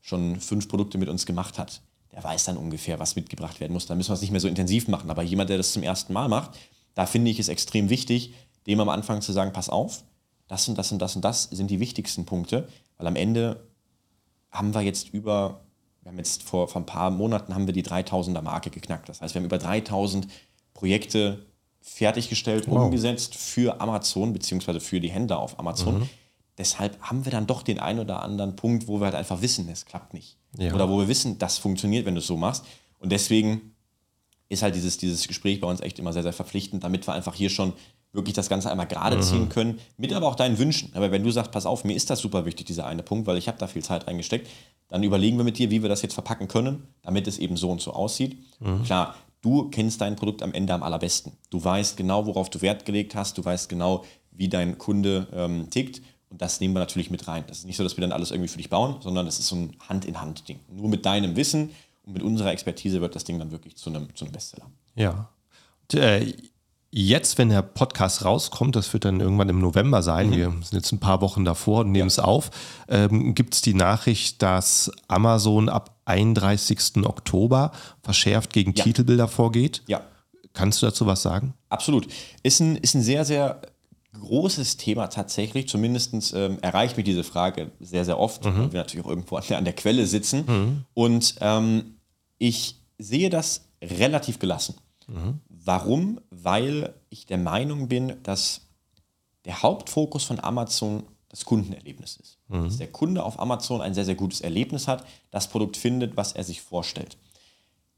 schon fünf Produkte mit uns gemacht hat, der weiß dann ungefähr, was mitgebracht werden muss. Da müssen wir es nicht mehr so intensiv machen. Aber jemand, der das zum ersten Mal macht, da finde ich es extrem wichtig, dem am Anfang zu sagen, pass auf, das und das und das und das sind die wichtigsten Punkte, weil am Ende haben wir jetzt über, wir haben jetzt vor, vor ein paar Monaten haben wir die 3000er Marke geknackt. Das heißt, wir haben über 3000 Projekte fertiggestellt, wow. umgesetzt für Amazon, beziehungsweise für die Händler auf Amazon. Mhm. Deshalb haben wir dann doch den einen oder anderen Punkt, wo wir halt einfach wissen, es klappt nicht. Ja. Oder wo wir wissen, das funktioniert, wenn du es so machst. Und deswegen ist halt dieses, dieses Gespräch bei uns echt immer sehr, sehr verpflichtend, damit wir einfach hier schon wirklich das Ganze einmal gerade mhm. ziehen können, mit aber auch deinen Wünschen. Aber wenn du sagst, pass auf, mir ist das super wichtig, dieser eine Punkt, weil ich habe da viel Zeit reingesteckt, dann überlegen wir mit dir, wie wir das jetzt verpacken können, damit es eben so und so aussieht. Mhm. Klar, du kennst dein Produkt am Ende am allerbesten. Du weißt genau, worauf du Wert gelegt hast, du weißt genau, wie dein Kunde ähm, tickt und das nehmen wir natürlich mit rein. Das ist nicht so, dass wir dann alles irgendwie für dich bauen, sondern das ist so ein Hand-in-Hand-Ding. Nur mit deinem Wissen und mit unserer Expertise wird das Ding dann wirklich zu einem, zu einem Bestseller. Ja. Und, äh, jetzt, wenn der Podcast rauskommt, das wird dann irgendwann im November sein, mhm. wir sind jetzt ein paar Wochen davor und nehmen ja. es auf, ähm, gibt es die Nachricht, dass Amazon ab 31. Oktober verschärft gegen ja. Titelbilder vorgeht. Ja. Kannst du dazu was sagen? Absolut. Ist ein, ist ein sehr, sehr großes Thema tatsächlich. Zumindest ähm, erreicht mich diese Frage sehr, sehr oft, mhm. weil wir natürlich auch irgendwo an der, an der Quelle sitzen. Mhm. Und ähm, ich sehe das relativ gelassen. Mhm. Warum? Weil ich der Meinung bin, dass der Hauptfokus von Amazon das Kundenerlebnis ist. Mhm. Dass der Kunde auf Amazon ein sehr, sehr gutes Erlebnis hat, das Produkt findet, was er sich vorstellt.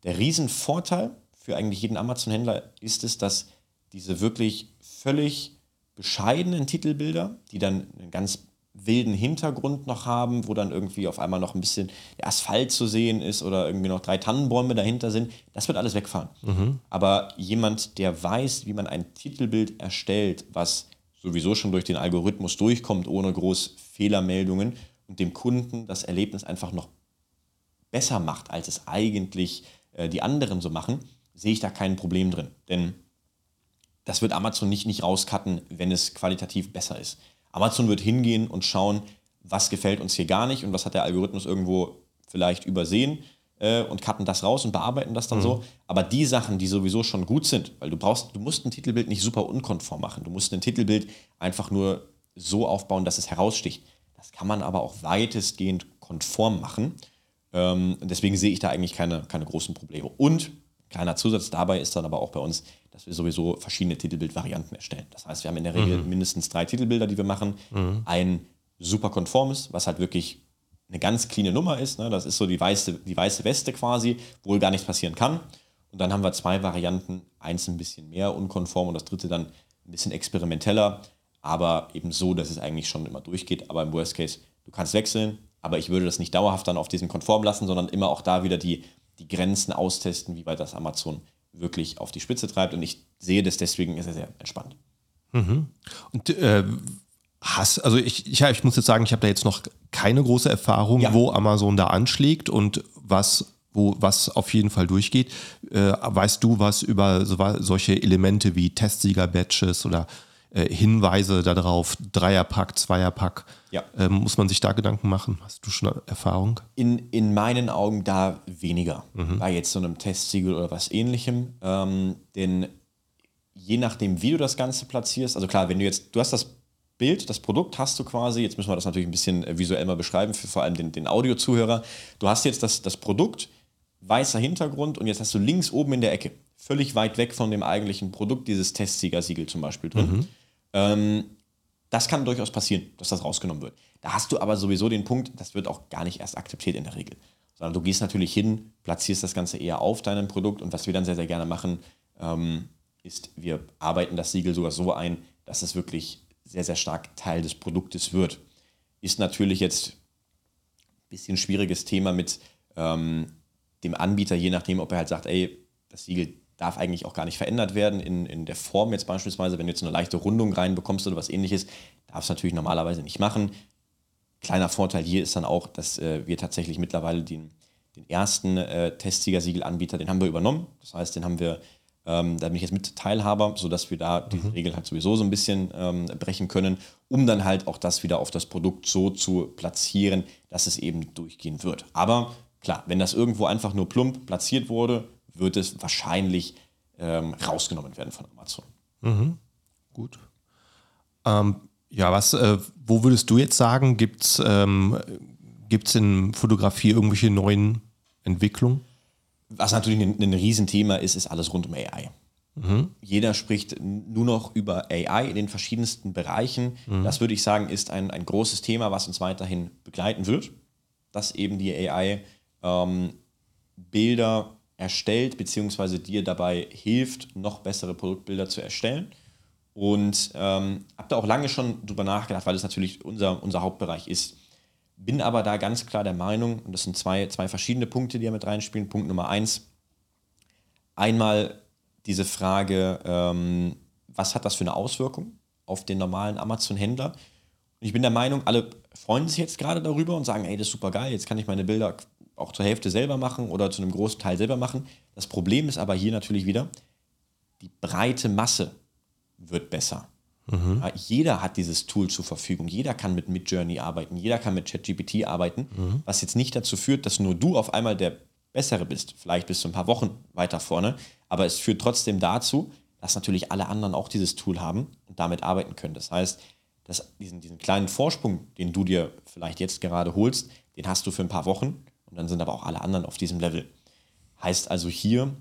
Der Riesenvorteil für eigentlich jeden Amazon-Händler ist es, dass diese wirklich völlig bescheidenen Titelbilder, die dann einen ganz wilden Hintergrund noch haben, wo dann irgendwie auf einmal noch ein bisschen der Asphalt zu sehen ist oder irgendwie noch drei Tannenbäume dahinter sind, das wird alles wegfahren. Mhm. Aber jemand, der weiß, wie man ein Titelbild erstellt, was sowieso schon durch den Algorithmus durchkommt, ohne groß Fehlermeldungen und dem Kunden das Erlebnis einfach noch besser macht, als es eigentlich äh, die anderen so machen, sehe ich da kein Problem drin. Denn das wird Amazon nicht, nicht rauscutten, wenn es qualitativ besser ist. Amazon wird hingehen und schauen, was gefällt uns hier gar nicht und was hat der Algorithmus irgendwo vielleicht übersehen äh, und cutten das raus und bearbeiten das dann mhm. so. Aber die Sachen, die sowieso schon gut sind, weil du brauchst, du musst ein Titelbild nicht super unkonform machen. Du musst ein Titelbild einfach nur so aufbauen, dass es heraussticht. Das kann man aber auch weitestgehend konform machen. Ähm, deswegen sehe ich da eigentlich keine, keine großen Probleme. Und kleiner Zusatz dabei ist dann aber auch bei uns, dass wir sowieso verschiedene Titelbildvarianten erstellen. Das heißt, wir haben in der Regel mhm. mindestens drei Titelbilder, die wir machen. Mhm. Ein super konformes, was halt wirklich eine ganz cleane Nummer ist. Ne? Das ist so die weiße, die weiße Weste quasi, wo gar nichts passieren kann. Und dann haben wir zwei Varianten, eins ein bisschen mehr unkonform und das dritte dann ein bisschen experimenteller, aber eben so, dass es eigentlich schon immer durchgeht. Aber im Worst Case, du kannst wechseln, aber ich würde das nicht dauerhaft dann auf diesem Konform lassen, sondern immer auch da wieder die, die Grenzen austesten, wie weit das Amazon wirklich auf die Spitze treibt. Und ich sehe das deswegen sehr, sehr entspannt. Mhm. Und äh, hast, also ich, ich, ich, muss jetzt sagen, ich habe da jetzt noch keine große Erfahrung, ja. wo Amazon da anschlägt und was, wo, was auf jeden Fall durchgeht. Äh, weißt du was über so, solche Elemente wie Testsieger-Badges oder äh, Hinweise darauf, Dreierpack, Zweierpack. Ja. Ähm, muss man sich da Gedanken machen? Hast du schon Erfahrung? In, in meinen Augen da weniger. Mhm. Bei jetzt so einem Testsiegel oder was ähnlichem. Ähm, denn je nachdem, wie du das Ganze platzierst, also klar, wenn du jetzt, du hast das Bild, das Produkt hast du quasi, jetzt müssen wir das natürlich ein bisschen äh, visuell mal beschreiben, für vor allem den, den Audiozuhörer. Du hast jetzt das, das Produkt, weißer Hintergrund und jetzt hast du links oben in der Ecke, völlig weit weg von dem eigentlichen Produkt, dieses Testsieger-Siegel zum Beispiel drin. Mhm. Ähm, das kann durchaus passieren, dass das rausgenommen wird. Da hast du aber sowieso den Punkt, das wird auch gar nicht erst akzeptiert in der Regel. Sondern du gehst natürlich hin, platzierst das Ganze eher auf deinem Produkt und was wir dann sehr, sehr gerne machen, ähm, ist, wir arbeiten das Siegel sogar so ein, dass es wirklich sehr, sehr stark Teil des Produktes wird. Ist natürlich jetzt ein bisschen schwieriges Thema mit ähm, dem Anbieter, je nachdem, ob er halt sagt, ey, das Siegel darf eigentlich auch gar nicht verändert werden in, in der Form jetzt beispielsweise, wenn du jetzt eine leichte Rundung reinbekommst oder was ähnliches, darfst du natürlich normalerweise nicht machen. Kleiner Vorteil hier ist dann auch, dass äh, wir tatsächlich mittlerweile den, den ersten äh, Testsieger-Siegel-Anbieter, den haben wir übernommen. Das heißt, den haben wir ähm, da bin ich jetzt mit Teilhaber, sodass wir da diese mhm. Regel halt sowieso so ein bisschen ähm, brechen können, um dann halt auch das wieder auf das Produkt so zu platzieren, dass es eben durchgehen wird. Aber klar, wenn das irgendwo einfach nur plump platziert wurde, wird es wahrscheinlich ähm, rausgenommen werden von Amazon. Mhm. Gut. Ähm, ja, was, äh, wo würdest du jetzt sagen, gibt es ähm, in Fotografie irgendwelche neuen Entwicklungen? Was natürlich ein, ein Riesenthema ist, ist alles rund um AI. Mhm. Jeder spricht nur noch über AI in den verschiedensten Bereichen. Mhm. Das würde ich sagen, ist ein, ein großes Thema, was uns weiterhin begleiten wird. Dass eben die AI ähm, Bilder erstellt, beziehungsweise dir dabei hilft, noch bessere Produktbilder zu erstellen. Und ähm, habe da auch lange schon drüber nachgedacht, weil es natürlich unser, unser Hauptbereich ist. Bin aber da ganz klar der Meinung, und das sind zwei, zwei verschiedene Punkte, die ja mit reinspielen. Punkt Nummer eins, einmal diese Frage, ähm, was hat das für eine Auswirkung auf den normalen Amazon-Händler? Und ich bin der Meinung, alle freuen sich jetzt gerade darüber und sagen, ey, das ist super geil, jetzt kann ich meine Bilder auch zur Hälfte selber machen oder zu einem großen Teil selber machen. Das Problem ist aber hier natürlich wieder, die breite Masse wird besser. Mhm. Jeder hat dieses Tool zur Verfügung. Jeder kann mit Midjourney arbeiten. Jeder kann mit ChatGPT arbeiten. Mhm. Was jetzt nicht dazu führt, dass nur du auf einmal der Bessere bist. Vielleicht bist du ein paar Wochen weiter vorne. Aber es führt trotzdem dazu, dass natürlich alle anderen auch dieses Tool haben und damit arbeiten können. Das heißt, dass diesen, diesen kleinen Vorsprung, den du dir vielleicht jetzt gerade holst, den hast du für ein paar Wochen und dann sind aber auch alle anderen auf diesem Level. Heißt also hier,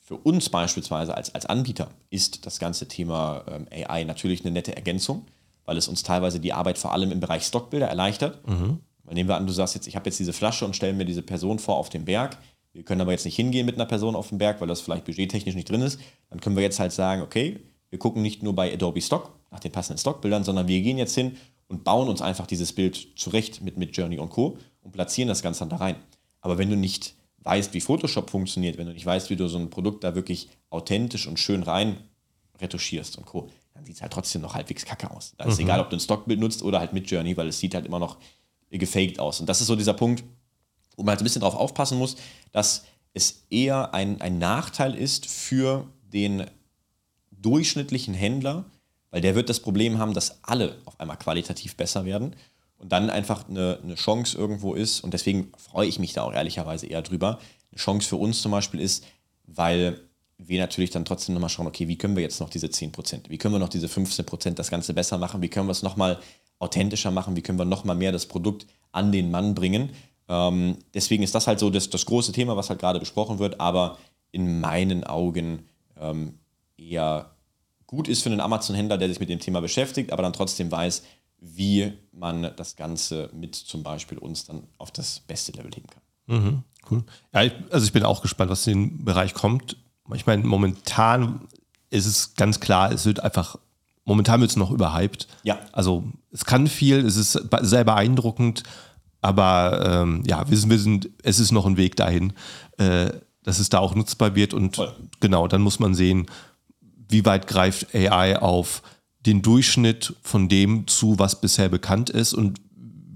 für uns beispielsweise als, als Anbieter ist das ganze Thema ähm, AI natürlich eine nette Ergänzung, weil es uns teilweise die Arbeit vor allem im Bereich Stockbilder erleichtert. Mhm. Nehmen wir an, du sagst jetzt, ich habe jetzt diese Flasche und stelle mir diese Person vor auf dem Berg. Wir können aber jetzt nicht hingehen mit einer Person auf dem Berg, weil das vielleicht budgettechnisch nicht drin ist. Dann können wir jetzt halt sagen, okay, wir gucken nicht nur bei Adobe Stock nach den passenden Stockbildern, sondern wir gehen jetzt hin und bauen uns einfach dieses Bild zurecht mit Midjourney und Co. und platzieren das Ganze dann da rein. Aber wenn du nicht weißt, wie Photoshop funktioniert, wenn du nicht weißt, wie du so ein Produkt da wirklich authentisch und schön rein retuschierst und Co., dann sieht es halt trotzdem noch halbwegs kacke aus. Da ist mhm. egal, ob du ein Stockbild nutzt oder halt mit Journey, weil es sieht halt immer noch gefaked aus. Und das ist so dieser Punkt, wo man halt ein bisschen drauf aufpassen muss, dass es eher ein, ein Nachteil ist für den durchschnittlichen Händler, weil der wird das Problem haben, dass alle auf einmal qualitativ besser werden und dann einfach eine, eine Chance irgendwo ist, und deswegen freue ich mich da auch ehrlicherweise eher drüber, eine Chance für uns zum Beispiel ist, weil wir natürlich dann trotzdem nochmal schauen, okay, wie können wir jetzt noch diese 10%, wie können wir noch diese 15% das Ganze besser machen, wie können wir es nochmal authentischer machen, wie können wir nochmal mehr das Produkt an den Mann bringen. Ähm, deswegen ist das halt so das, das große Thema, was halt gerade besprochen wird, aber in meinen Augen ähm, eher gut ist für einen Amazon-Händler, der sich mit dem Thema beschäftigt, aber dann trotzdem weiß, wie man das Ganze mit zum Beispiel uns dann auf das beste Level heben kann. Mhm, cool. Ja, also ich bin auch gespannt, was in den Bereich kommt. Ich meine, momentan ist es ganz klar, es wird einfach, momentan wird es noch überhyped. Ja. Also es kann viel, es ist sehr beeindruckend, aber ähm, ja, wir sind, wir sind, es ist noch ein Weg dahin, äh, dass es da auch nutzbar wird und Voll. genau, dann muss man sehen, wie weit greift AI auf den Durchschnitt von dem zu, was bisher bekannt ist und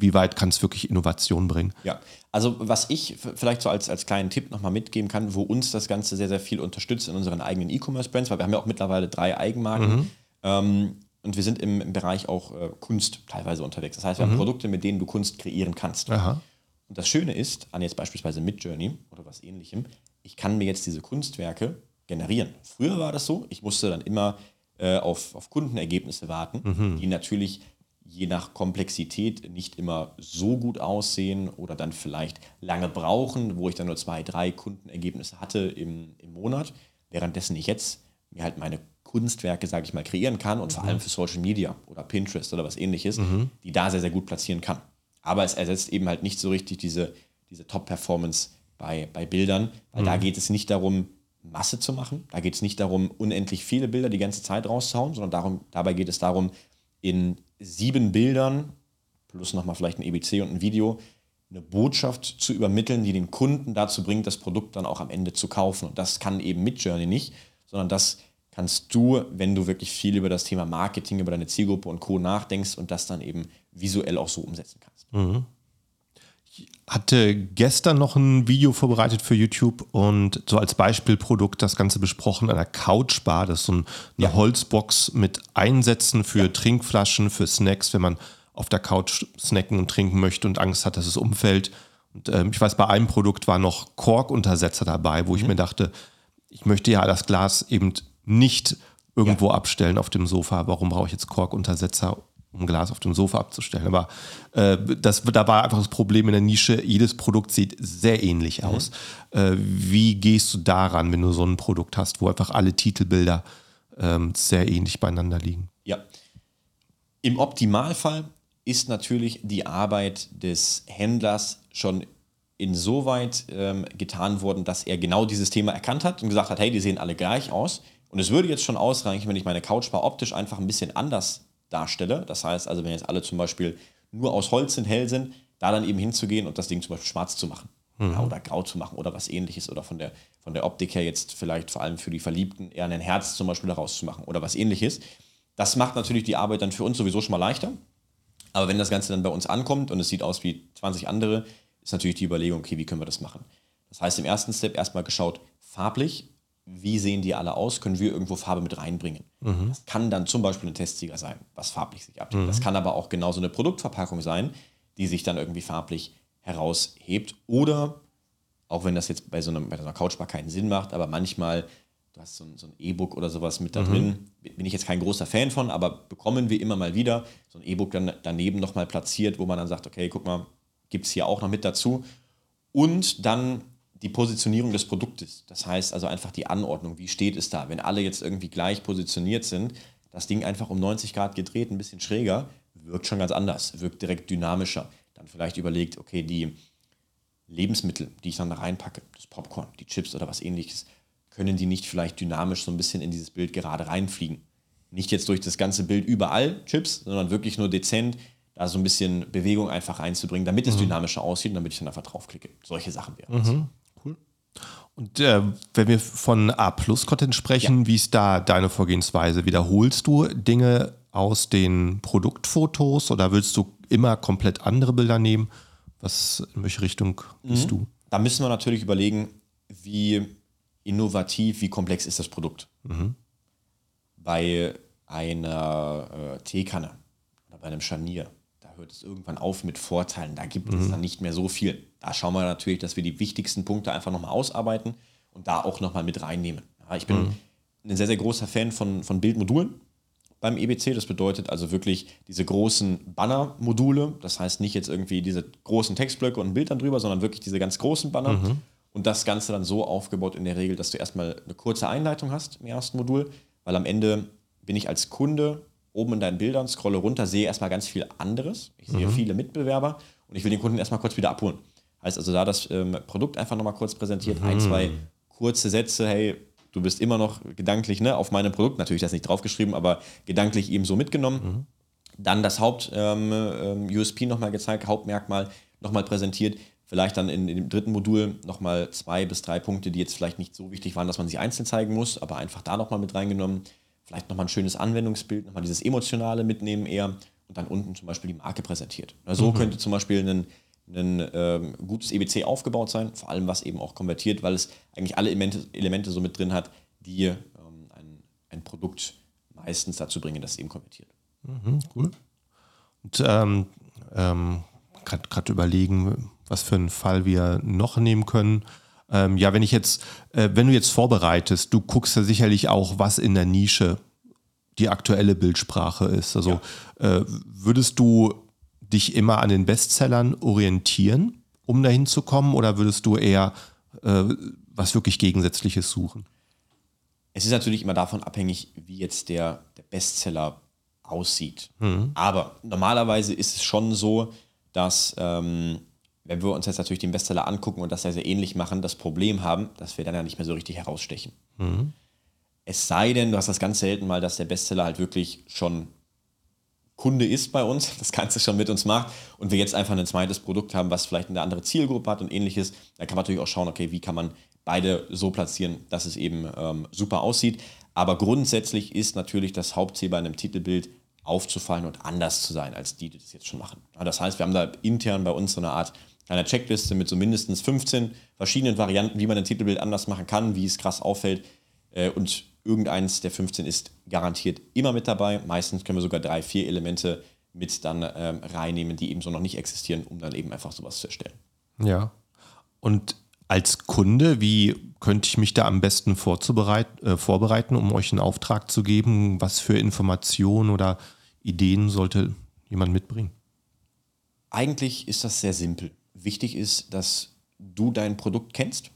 wie weit kann es wirklich Innovation bringen? Ja, also was ich vielleicht so als, als kleinen Tipp nochmal mitgeben kann, wo uns das Ganze sehr, sehr viel unterstützt in unseren eigenen E-Commerce-Brands, weil wir haben ja auch mittlerweile drei Eigenmarken mhm. ähm, und wir sind im, im Bereich auch äh, Kunst teilweise unterwegs. Das heißt, wir mhm. haben Produkte, mit denen du Kunst kreieren kannst. Aha. Und das Schöne ist, an jetzt beispielsweise Midjourney oder was ähnlichem, ich kann mir jetzt diese Kunstwerke generieren. Früher war das so, ich musste dann immer äh, auf, auf Kundenergebnisse warten, die natürlich je nach Komplexität nicht immer so gut aussehen oder dann vielleicht lange brauchen, wo ich dann nur zwei, drei Kundenergebnisse hatte im, im Monat, währenddessen ich jetzt mir halt meine Kunstwerke, sage ich mal, kreieren kann und vor allem für Social Media oder Pinterest oder was ähnliches, die da sehr, sehr gut platzieren kann. Aber es ersetzt eben halt nicht so richtig diese, diese Top-Performance bei, bei Bildern, weil da geht es nicht darum, Masse zu machen. Da geht es nicht darum, unendlich viele Bilder die ganze Zeit rauszuhauen, sondern darum, dabei geht es darum, in sieben Bildern plus nochmal vielleicht ein EBC und ein Video eine Botschaft zu übermitteln, die den Kunden dazu bringt, das Produkt dann auch am Ende zu kaufen. Und das kann eben mit Journey nicht, sondern das kannst du, wenn du wirklich viel über das Thema Marketing, über deine Zielgruppe und Co. nachdenkst und das dann eben visuell auch so umsetzen kannst. Mhm. Ich hatte gestern noch ein Video vorbereitet für YouTube und so als Beispielprodukt das Ganze besprochen an der Couchbar. Das ist so eine ja. Holzbox mit Einsätzen für ja. Trinkflaschen, für Snacks, wenn man auf der Couch snacken und trinken möchte und Angst hat, dass es umfällt. Und ähm, ich weiß, bei einem Produkt war noch Korkuntersetzer dabei, wo mhm. ich mir dachte, ich möchte ja das Glas eben nicht irgendwo ja. abstellen auf dem Sofa. Warum brauche ich jetzt Korkuntersetzer, um Glas auf dem Sofa abzustellen? Aber äh, das, da war einfach das Problem in der Nische. Jedes Produkt sieht sehr ähnlich mhm. aus. Äh, wie gehst du daran, wenn du so ein Produkt hast, wo einfach alle Titelbilder äh, sehr ähnlich beieinander liegen? Ja. Im Optimalfall ist natürlich die Arbeit des Händlers schon insoweit ähm, getan worden, dass er genau dieses Thema erkannt hat und gesagt hat, hey, die sehen alle gleich aus. Und es würde jetzt schon ausreichen, wenn ich meine Couchbar optisch einfach ein bisschen anders darstelle. Das heißt also, wenn jetzt alle zum Beispiel nur aus Holz sind, hell sind, da dann eben hinzugehen und das Ding zum Beispiel schwarz zu machen. Mhm. Ja, oder grau zu machen oder was ähnliches. Oder von der, von der Optik her jetzt vielleicht vor allem für die Verliebten eher ein Herz zum Beispiel daraus zu machen oder was ähnliches. Das macht natürlich die Arbeit dann für uns sowieso schon mal leichter. Aber wenn das Ganze dann bei uns ankommt und es sieht aus wie 20 andere, ist natürlich die Überlegung, okay, wie können wir das machen? Das heißt, im ersten Step erstmal geschaut, farblich, wie sehen die alle aus, können wir irgendwo Farbe mit reinbringen. Mhm. Das kann dann zum Beispiel ein Testsieger sein, was farblich sich abdeckt. Mhm. Das kann aber auch genauso eine Produktverpackung sein, die sich dann irgendwie farblich heraushebt. Oder, auch wenn das jetzt bei so, einem, bei so einer Couchbar keinen Sinn macht, aber manchmal, du hast so ein, so ein E-Book oder sowas mit da mhm. drin, bin ich jetzt kein großer Fan von, aber bekommen wir immer mal wieder so ein E-Book dann daneben nochmal platziert, wo man dann sagt, okay, guck mal, gibt es hier auch noch mit dazu. Und dann die Positionierung des Produktes. Das heißt also einfach die Anordnung. Wie steht es da? Wenn alle jetzt irgendwie gleich positioniert sind, das Ding einfach um 90 Grad gedreht, ein bisschen schräger, wirkt schon ganz anders, wirkt direkt dynamischer. Dann vielleicht überlegt, okay, die Lebensmittel, die ich dann da reinpacke, das Popcorn, die Chips oder was ähnliches, können die nicht vielleicht dynamisch so ein bisschen in dieses Bild gerade reinfliegen? Nicht jetzt durch das ganze Bild überall Chips, sondern wirklich nur dezent, da so ein bisschen Bewegung einfach reinzubringen, damit es mhm. dynamischer aussieht und damit ich dann einfach draufklicke. Solche Sachen wären mhm. Und äh, wenn wir von A-Plus-Content sprechen, ja. wie ist da deine Vorgehensweise? Wiederholst du Dinge aus den Produktfotos oder willst du immer komplett andere Bilder nehmen? Was, in welche Richtung bist mhm. du? Da müssen wir natürlich überlegen, wie innovativ, wie komplex ist das Produkt. Mhm. Bei einer äh, Teekanne oder bei einem Scharnier hört es irgendwann auf mit Vorteilen. Da gibt mhm. es dann nicht mehr so viel. Da schauen wir natürlich, dass wir die wichtigsten Punkte einfach nochmal ausarbeiten und da auch nochmal mit reinnehmen. Ja, ich bin mhm. ein sehr, sehr großer Fan von, von Bildmodulen beim EBC. Das bedeutet also wirklich diese großen Banner-Module. Das heißt nicht jetzt irgendwie diese großen Textblöcke und ein Bild dann drüber, sondern wirklich diese ganz großen Banner. Mhm. Und das Ganze dann so aufgebaut in der Regel, dass du erstmal eine kurze Einleitung hast im ersten Modul, weil am Ende bin ich als Kunde oben in deinen Bildern, scrolle runter, sehe erstmal ganz viel anderes. Ich sehe mhm. viele Mitbewerber und ich will den Kunden erstmal kurz wieder abholen. Heißt also, da das ähm, Produkt einfach nochmal kurz präsentiert, mhm. ein, zwei kurze Sätze, hey, du bist immer noch gedanklich ne, auf meinem Produkt, natürlich das nicht draufgeschrieben, aber gedanklich eben so mitgenommen. Mhm. Dann das Haupt-USP ähm, ähm, nochmal gezeigt, Hauptmerkmal nochmal präsentiert. Vielleicht dann in, in dem dritten Modul nochmal zwei bis drei Punkte, die jetzt vielleicht nicht so wichtig waren, dass man sie einzeln zeigen muss, aber einfach da nochmal mit reingenommen vielleicht nochmal ein schönes Anwendungsbild, nochmal dieses Emotionale mitnehmen eher und dann unten zum Beispiel die Marke präsentiert. So mhm. könnte zum Beispiel ein, ein ähm, gutes EBC aufgebaut sein, vor allem was eben auch konvertiert, weil es eigentlich alle Elemente, Elemente so mit drin hat, die ähm, ein, ein Produkt meistens dazu bringen, dass es eben konvertiert. Mhm, cool. Und ähm, ähm, gerade überlegen, was für einen Fall wir noch nehmen können. Ähm, ja, wenn ich jetzt, äh, wenn du jetzt vorbereitest, du guckst ja sicherlich auch, was in der Nische die aktuelle Bildsprache ist. Also ja. äh, würdest du dich immer an den Bestsellern orientieren, um dahin zu kommen, oder würdest du eher äh, was wirklich Gegensätzliches suchen? Es ist natürlich immer davon abhängig, wie jetzt der, der Bestseller aussieht. Mhm. Aber normalerweise ist es schon so, dass ähm, wenn wir uns jetzt natürlich den Bestseller angucken und das sehr, sehr ähnlich machen, das Problem haben, dass wir dann ja nicht mehr so richtig herausstechen. Mhm. Es sei denn, du hast das ganz selten mal, dass der Bestseller halt wirklich schon Kunde ist bei uns, [laughs] das Ganze schon mit uns macht und wir jetzt einfach ein zweites Produkt haben, was vielleicht eine andere Zielgruppe hat und ähnliches, dann kann man natürlich auch schauen, okay, wie kann man beide so platzieren, dass es eben ähm, super aussieht. Aber grundsätzlich ist natürlich das Hauptziel bei einem Titelbild aufzufallen und anders zu sein, als die, die das jetzt schon machen. Das heißt, wir haben da intern bei uns so eine Art einer Checkliste mit so mindestens 15 verschiedenen Varianten, wie man ein Titelbild anders machen kann, wie es krass auffällt. Äh, und irgendeins der 15 ist garantiert immer mit dabei. Meistens können wir sogar drei, vier Elemente mit dann ähm, reinnehmen, die eben so noch nicht existieren, um dann eben einfach sowas zu erstellen. Ja. Und als Kunde, wie könnte ich mich da am besten äh, vorbereiten, um euch einen Auftrag zu geben? Was für Informationen oder Ideen sollte jemand mitbringen? Eigentlich ist das sehr simpel. Wichtig ist, dass du dein Produkt kennst.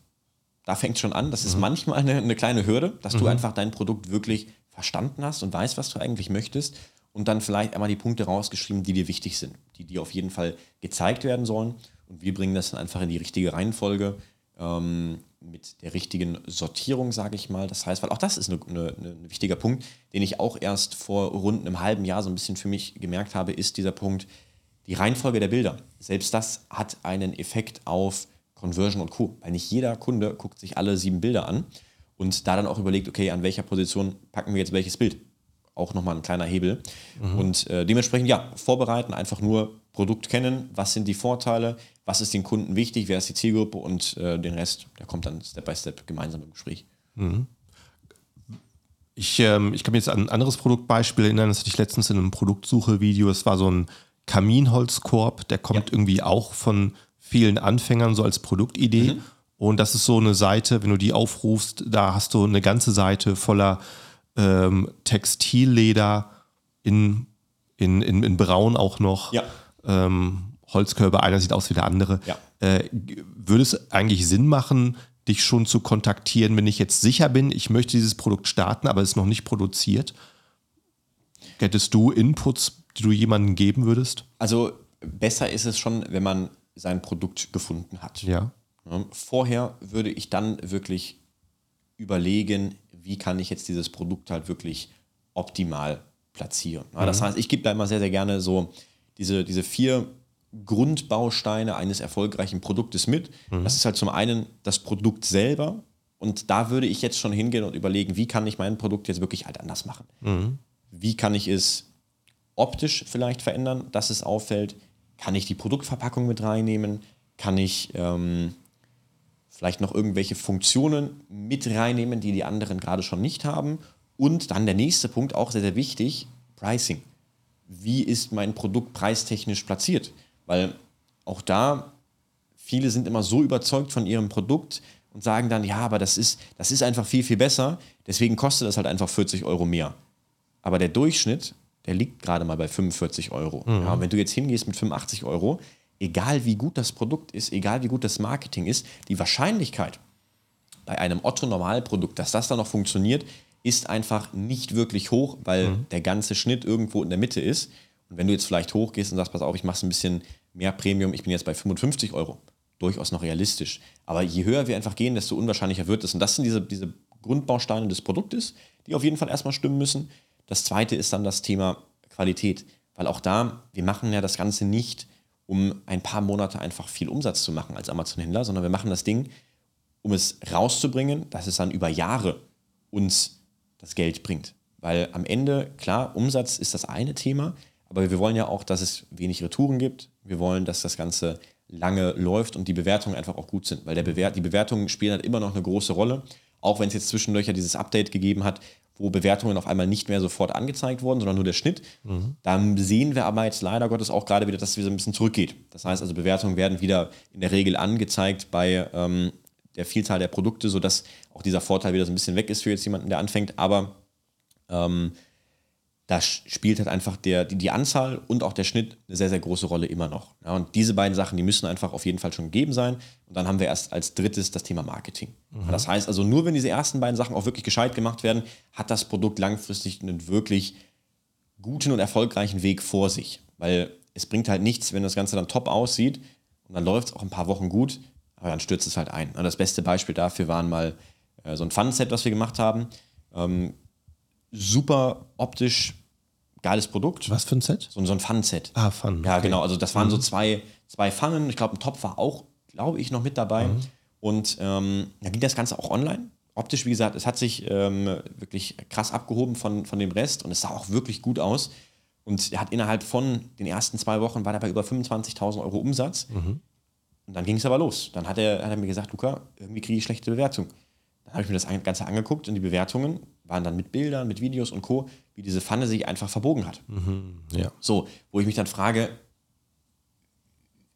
Da fängt es schon an. Das ist mhm. manchmal eine, eine, kleine Hürde, dass mhm. du einfach dein Produkt wirklich verstanden hast und weißt, was du eigentlich möchtest. Und dann vielleicht einmal die Punkte rausgeschrieben, die dir wichtig sind, die dir auf jeden Fall gezeigt werden sollen. Und wir bringen das dann einfach in die richtige Reihenfolge ähm, mit der richtigen Sortierung, sage ich mal. Das heißt, weil auch das ist ein wichtiger Punkt, den ich auch erst vor rund einem halben Jahr so ein bisschen für mich gemerkt habe, ist dieser Punkt, die Reihenfolge der Bilder. Selbst das hat einen Effekt auf Conversion und Co. Weil nicht jeder Kunde guckt sich alle sieben Bilder an und da dann auch überlegt, okay, an welcher Position packen wir jetzt welches Bild. Auch nochmal ein kleiner Hebel. Mhm. Und äh, dementsprechend, ja, vorbereiten, einfach nur Produkt kennen, was sind die Vorteile, was ist den Kunden wichtig, wer ist die Zielgruppe und äh, den Rest, der kommt dann Step by Step gemeinsam im Gespräch. Mhm. Ich, ähm, ich kann mich jetzt an ein anderes Produktbeispiel erinnern, das hatte ich letztens in einem Produktsuche-Video. Es war so ein Kaminholzkorb, der kommt ja. irgendwie auch von vielen Anfängern so als Produktidee. Mhm. Und das ist so eine Seite, wenn du die aufrufst, da hast du eine ganze Seite voller ähm, Textilleder in, in, in, in Braun auch noch. Ja. Ähm, Holzkörbe, einer sieht aus wie der andere. Ja. Äh, würde es eigentlich Sinn machen, dich schon zu kontaktieren, wenn ich jetzt sicher bin, ich möchte dieses Produkt starten, aber es ist noch nicht produziert? Hättest du Inputs, die du jemandem geben würdest? Also besser ist es schon, wenn man sein Produkt gefunden hat. Ja. Vorher würde ich dann wirklich überlegen, wie kann ich jetzt dieses Produkt halt wirklich optimal platzieren. Mhm. Das heißt, ich gebe da immer sehr, sehr gerne so diese, diese vier Grundbausteine eines erfolgreichen Produktes mit. Mhm. Das ist halt zum einen das Produkt selber. Und da würde ich jetzt schon hingehen und überlegen, wie kann ich mein Produkt jetzt wirklich halt anders machen? Mhm. Wie kann ich es optisch vielleicht verändern, dass es auffällt? Kann ich die Produktverpackung mit reinnehmen? Kann ich ähm, vielleicht noch irgendwelche Funktionen mit reinnehmen, die die anderen gerade schon nicht haben? Und dann der nächste Punkt, auch sehr, sehr wichtig, Pricing. Wie ist mein Produkt preistechnisch platziert? Weil auch da, viele sind immer so überzeugt von ihrem Produkt und sagen dann, ja, aber das ist, das ist einfach viel, viel besser, deswegen kostet das halt einfach 40 Euro mehr. Aber der Durchschnitt, der liegt gerade mal bei 45 Euro. Mhm. Ja, wenn du jetzt hingehst mit 85 Euro, egal wie gut das Produkt ist, egal wie gut das Marketing ist, die Wahrscheinlichkeit bei einem Otto-Normalprodukt, dass das dann noch funktioniert, ist einfach nicht wirklich hoch, weil mhm. der ganze Schnitt irgendwo in der Mitte ist. Und wenn du jetzt vielleicht hochgehst und sagst, pass auf, ich mache es ein bisschen mehr Premium, ich bin jetzt bei 55 Euro, durchaus noch realistisch. Aber je höher wir einfach gehen, desto unwahrscheinlicher wird es. Und das sind diese, diese Grundbausteine des Produktes, die auf jeden Fall erstmal stimmen müssen. Das zweite ist dann das Thema Qualität. Weil auch da, wir machen ja das Ganze nicht, um ein paar Monate einfach viel Umsatz zu machen als Amazon-Händler, sondern wir machen das Ding, um es rauszubringen, dass es dann über Jahre uns das Geld bringt. Weil am Ende, klar, Umsatz ist das eine Thema, aber wir wollen ja auch, dass es wenig Retouren gibt. Wir wollen, dass das Ganze lange läuft und die Bewertungen einfach auch gut sind, weil Bewert die Bewertungen spielen halt immer noch eine große Rolle. Auch wenn es jetzt zwischendurch ja dieses Update gegeben hat, wo Bewertungen auf einmal nicht mehr sofort angezeigt wurden, sondern nur der Schnitt. Mhm. Dann sehen wir aber jetzt leider Gottes auch gerade wieder, dass es wieder ein bisschen zurückgeht. Das heißt also, Bewertungen werden wieder in der Regel angezeigt bei ähm, der Vielzahl der Produkte, sodass auch dieser Vorteil wieder so ein bisschen weg ist für jetzt jemanden, der anfängt. Aber ähm, da spielt halt einfach der, die, die Anzahl und auch der Schnitt eine sehr, sehr große Rolle immer noch. Ja, und diese beiden Sachen, die müssen einfach auf jeden Fall schon gegeben sein. Und dann haben wir erst als drittes das Thema Marketing. Mhm. Das heißt also, nur wenn diese ersten beiden Sachen auch wirklich gescheit gemacht werden, hat das Produkt langfristig einen wirklich guten und erfolgreichen Weg vor sich. Weil es bringt halt nichts, wenn das Ganze dann top aussieht und dann läuft es auch ein paar Wochen gut, aber dann stürzt es halt ein. Und das beste Beispiel dafür waren mal äh, so ein Fun-Set, was wir gemacht haben. Ähm, super optisch geiles Produkt. Was für ein Set? So, so ein Fun-Set. Ah, Fun. Ja, okay. genau. Also das waren mhm. so zwei, zwei Pfannen. Ich glaube, ein Topf war auch, glaube ich, noch mit dabei. Mhm. Und ähm, da ging das Ganze auch online. Optisch, wie gesagt, es hat sich ähm, wirklich krass abgehoben von, von dem Rest und es sah auch wirklich gut aus. Und er hat innerhalb von den ersten zwei Wochen war er bei über 25.000 Euro Umsatz. Mhm. Und dann ging es aber los. Dann hat er, hat er mir gesagt, Luca, irgendwie kriege ich schlechte Bewertung. Dann habe ich mir das Ganze angeguckt und die Bewertungen waren dann mit Bildern, mit Videos und Co., wie diese Pfanne sich einfach verbogen hat. Mhm, ja. So, wo ich mich dann frage,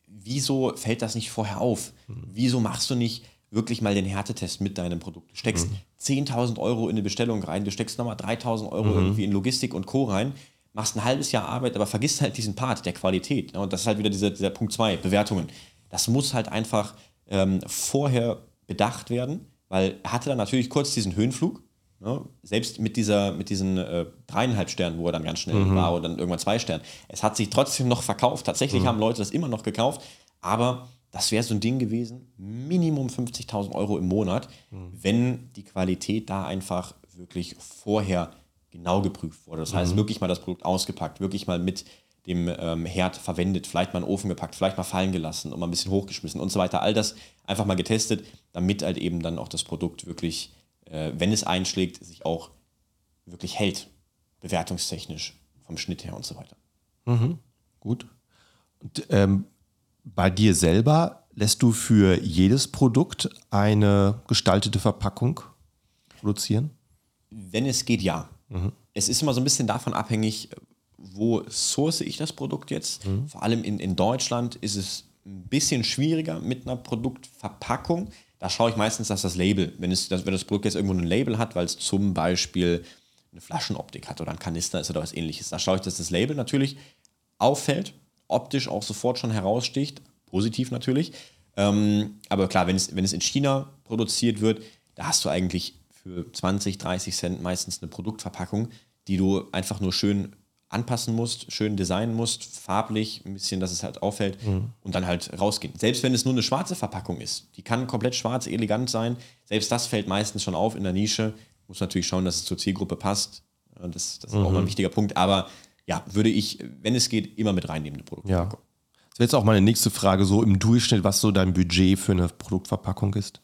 wieso fällt das nicht vorher auf? Mhm. Wieso machst du nicht wirklich mal den Härtetest mit deinem Produkt? Du steckst mhm. 10.000 Euro in eine Bestellung rein, du steckst nochmal 3.000 Euro mhm. irgendwie in Logistik und Co. rein, machst ein halbes Jahr Arbeit, aber vergisst halt diesen Part der Qualität. Und das ist halt wieder dieser, dieser Punkt 2, Bewertungen. Das muss halt einfach ähm, vorher bedacht werden, weil er hatte dann natürlich kurz diesen Höhenflug, Ne? Selbst mit, dieser, mit diesen äh, dreieinhalb Sternen, wo er dann ganz schnell mhm. war, oder dann irgendwann zwei Sternen. Es hat sich trotzdem noch verkauft. Tatsächlich mhm. haben Leute das immer noch gekauft. Aber das wäre so ein Ding gewesen, Minimum 50.000 Euro im Monat, mhm. wenn die Qualität da einfach wirklich vorher genau geprüft wurde. Das heißt, mhm. wirklich mal das Produkt ausgepackt, wirklich mal mit dem ähm, Herd verwendet, vielleicht mal in den Ofen gepackt, vielleicht mal fallen gelassen und mal ein bisschen hochgeschmissen und so weiter. All das einfach mal getestet, damit halt eben dann auch das Produkt wirklich äh, wenn es einschlägt, sich auch wirklich hält, bewertungstechnisch, vom Schnitt her und so weiter. Mhm. Gut. Und, ähm, bei dir selber lässt du für jedes Produkt eine gestaltete Verpackung produzieren? Wenn es geht, ja. Mhm. Es ist immer so ein bisschen davon abhängig, wo source ich das Produkt jetzt. Mhm. Vor allem in, in Deutschland ist es ein bisschen schwieriger mit einer Produktverpackung. Da schaue ich meistens, dass das Label, wenn, es, wenn das Produkt jetzt irgendwo ein Label hat, weil es zum Beispiel eine Flaschenoptik hat oder ein Kanister ist oder was ähnliches, da schaue ich, dass das Label natürlich auffällt, optisch auch sofort schon heraussticht, positiv natürlich. Ähm, aber klar, wenn es, wenn es in China produziert wird, da hast du eigentlich für 20, 30 Cent meistens eine Produktverpackung, die du einfach nur schön anpassen musst, schön designen musst, farblich, ein bisschen, dass es halt auffällt mhm. und dann halt rausgehen. Selbst wenn es nur eine schwarze Verpackung ist, die kann komplett schwarz, elegant sein, selbst das fällt meistens schon auf in der Nische. Muss natürlich schauen, dass es zur Zielgruppe passt. Das, das ist mhm. auch mal ein mhm. wichtiger Punkt. Aber ja, würde ich, wenn es geht, immer mit reinnehmen, eine Produktverpackung. Ja. Das wäre jetzt auch meine nächste Frage, so im Durchschnitt, was so dein Budget für eine Produktverpackung ist.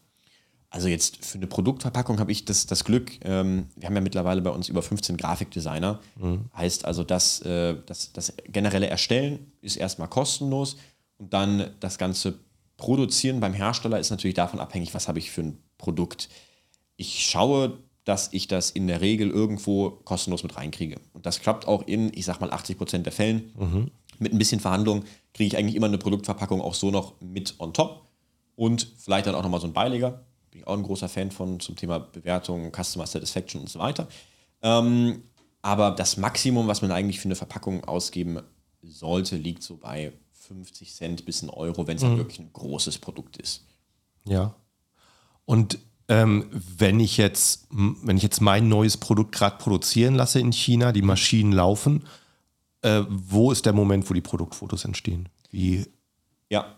Also jetzt für eine Produktverpackung habe ich das, das Glück, ähm, wir haben ja mittlerweile bei uns über 15 Grafikdesigner. Mhm. Heißt also, dass, äh, das, das generelle Erstellen ist erstmal kostenlos und dann das ganze Produzieren beim Hersteller ist natürlich davon abhängig, was habe ich für ein Produkt. Ich schaue, dass ich das in der Regel irgendwo kostenlos mit reinkriege. Und das klappt auch in, ich sag mal, 80 Prozent der Fällen. Mhm. Mit ein bisschen Verhandlung kriege ich eigentlich immer eine Produktverpackung auch so noch mit on top und vielleicht dann auch nochmal so ein Beileger bin ich auch ein großer Fan von zum Thema Bewertung, Customer Satisfaction und so weiter. Ähm, aber das Maximum, was man eigentlich für eine Verpackung ausgeben sollte, liegt so bei 50 Cent bis ein Euro, wenn es halt mhm. halt wirklich ein großes Produkt ist. Ja. Und ähm, wenn ich jetzt, wenn ich jetzt mein neues Produkt gerade produzieren lasse in China, die Maschinen laufen, äh, wo ist der Moment, wo die Produktfotos entstehen? Wie ja,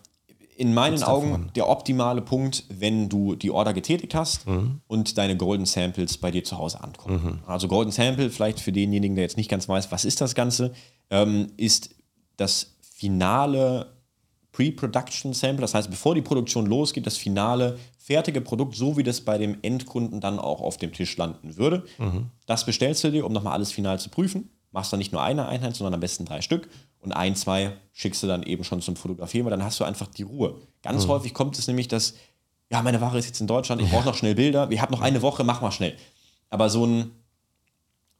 in meinen Augen der optimale Punkt, wenn du die Order getätigt hast mhm. und deine Golden Samples bei dir zu Hause ankommen. Mhm. Also Golden Sample, vielleicht für denjenigen, der jetzt nicht ganz weiß, was ist das Ganze, ähm, ist das finale Pre-Production Sample, das heißt, bevor die Produktion losgeht, das finale fertige Produkt, so wie das bei dem Endkunden dann auch auf dem Tisch landen würde. Mhm. Das bestellst du dir, um nochmal alles final zu prüfen. Machst dann nicht nur eine Einheit, sondern am besten drei Stück und ein, zwei schickst du dann eben schon zum Fotografieren, weil dann hast du einfach die Ruhe. Ganz mhm. häufig kommt es nämlich, dass, ja, meine Ware ist jetzt in Deutschland, ich brauche noch schnell Bilder, wir haben noch eine Woche, mach mal schnell. Aber so ein,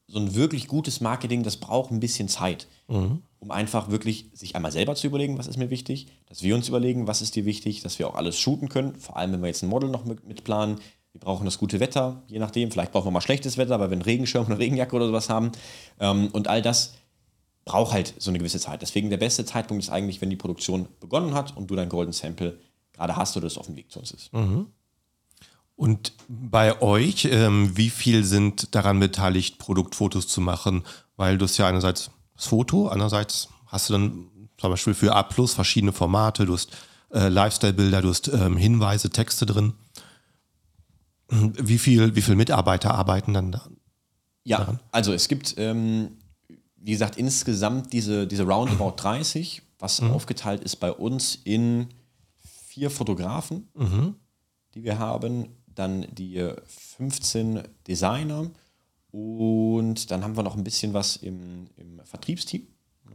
so ein wirklich gutes Marketing, das braucht ein bisschen Zeit, mhm. um einfach wirklich sich einmal selber zu überlegen, was ist mir wichtig, dass wir uns überlegen, was ist dir wichtig, dass wir auch alles shooten können, vor allem wenn wir jetzt ein Model noch mit, mit planen, wir brauchen das gute Wetter, je nachdem. Vielleicht brauchen wir mal schlechtes Wetter, weil wir einen Regenschirm, eine Regenjacke oder sowas haben. Ähm, und all das braucht halt so eine gewisse Zeit. Deswegen der beste Zeitpunkt ist eigentlich, wenn die Produktion begonnen hat und du dein Golden Sample gerade hast oder das auf dem Weg zu uns ist. Mhm. Und bei euch, ähm, wie viel sind daran beteiligt, Produktfotos zu machen? Weil du hast ja einerseits das Foto, andererseits hast du dann zum Beispiel für A Plus verschiedene Formate, du hast äh, Lifestyle-Bilder, du hast ähm, Hinweise, Texte drin. Wie viel, wie viele Mitarbeiter arbeiten dann da? Ja, daran? also es gibt, ähm, wie gesagt, insgesamt diese, diese Roundabout [clears throat] 30, was mhm. aufgeteilt ist bei uns in vier Fotografen, mhm. die wir haben dann die 15 Designer und dann haben wir noch ein bisschen was im, im Vertriebsteam.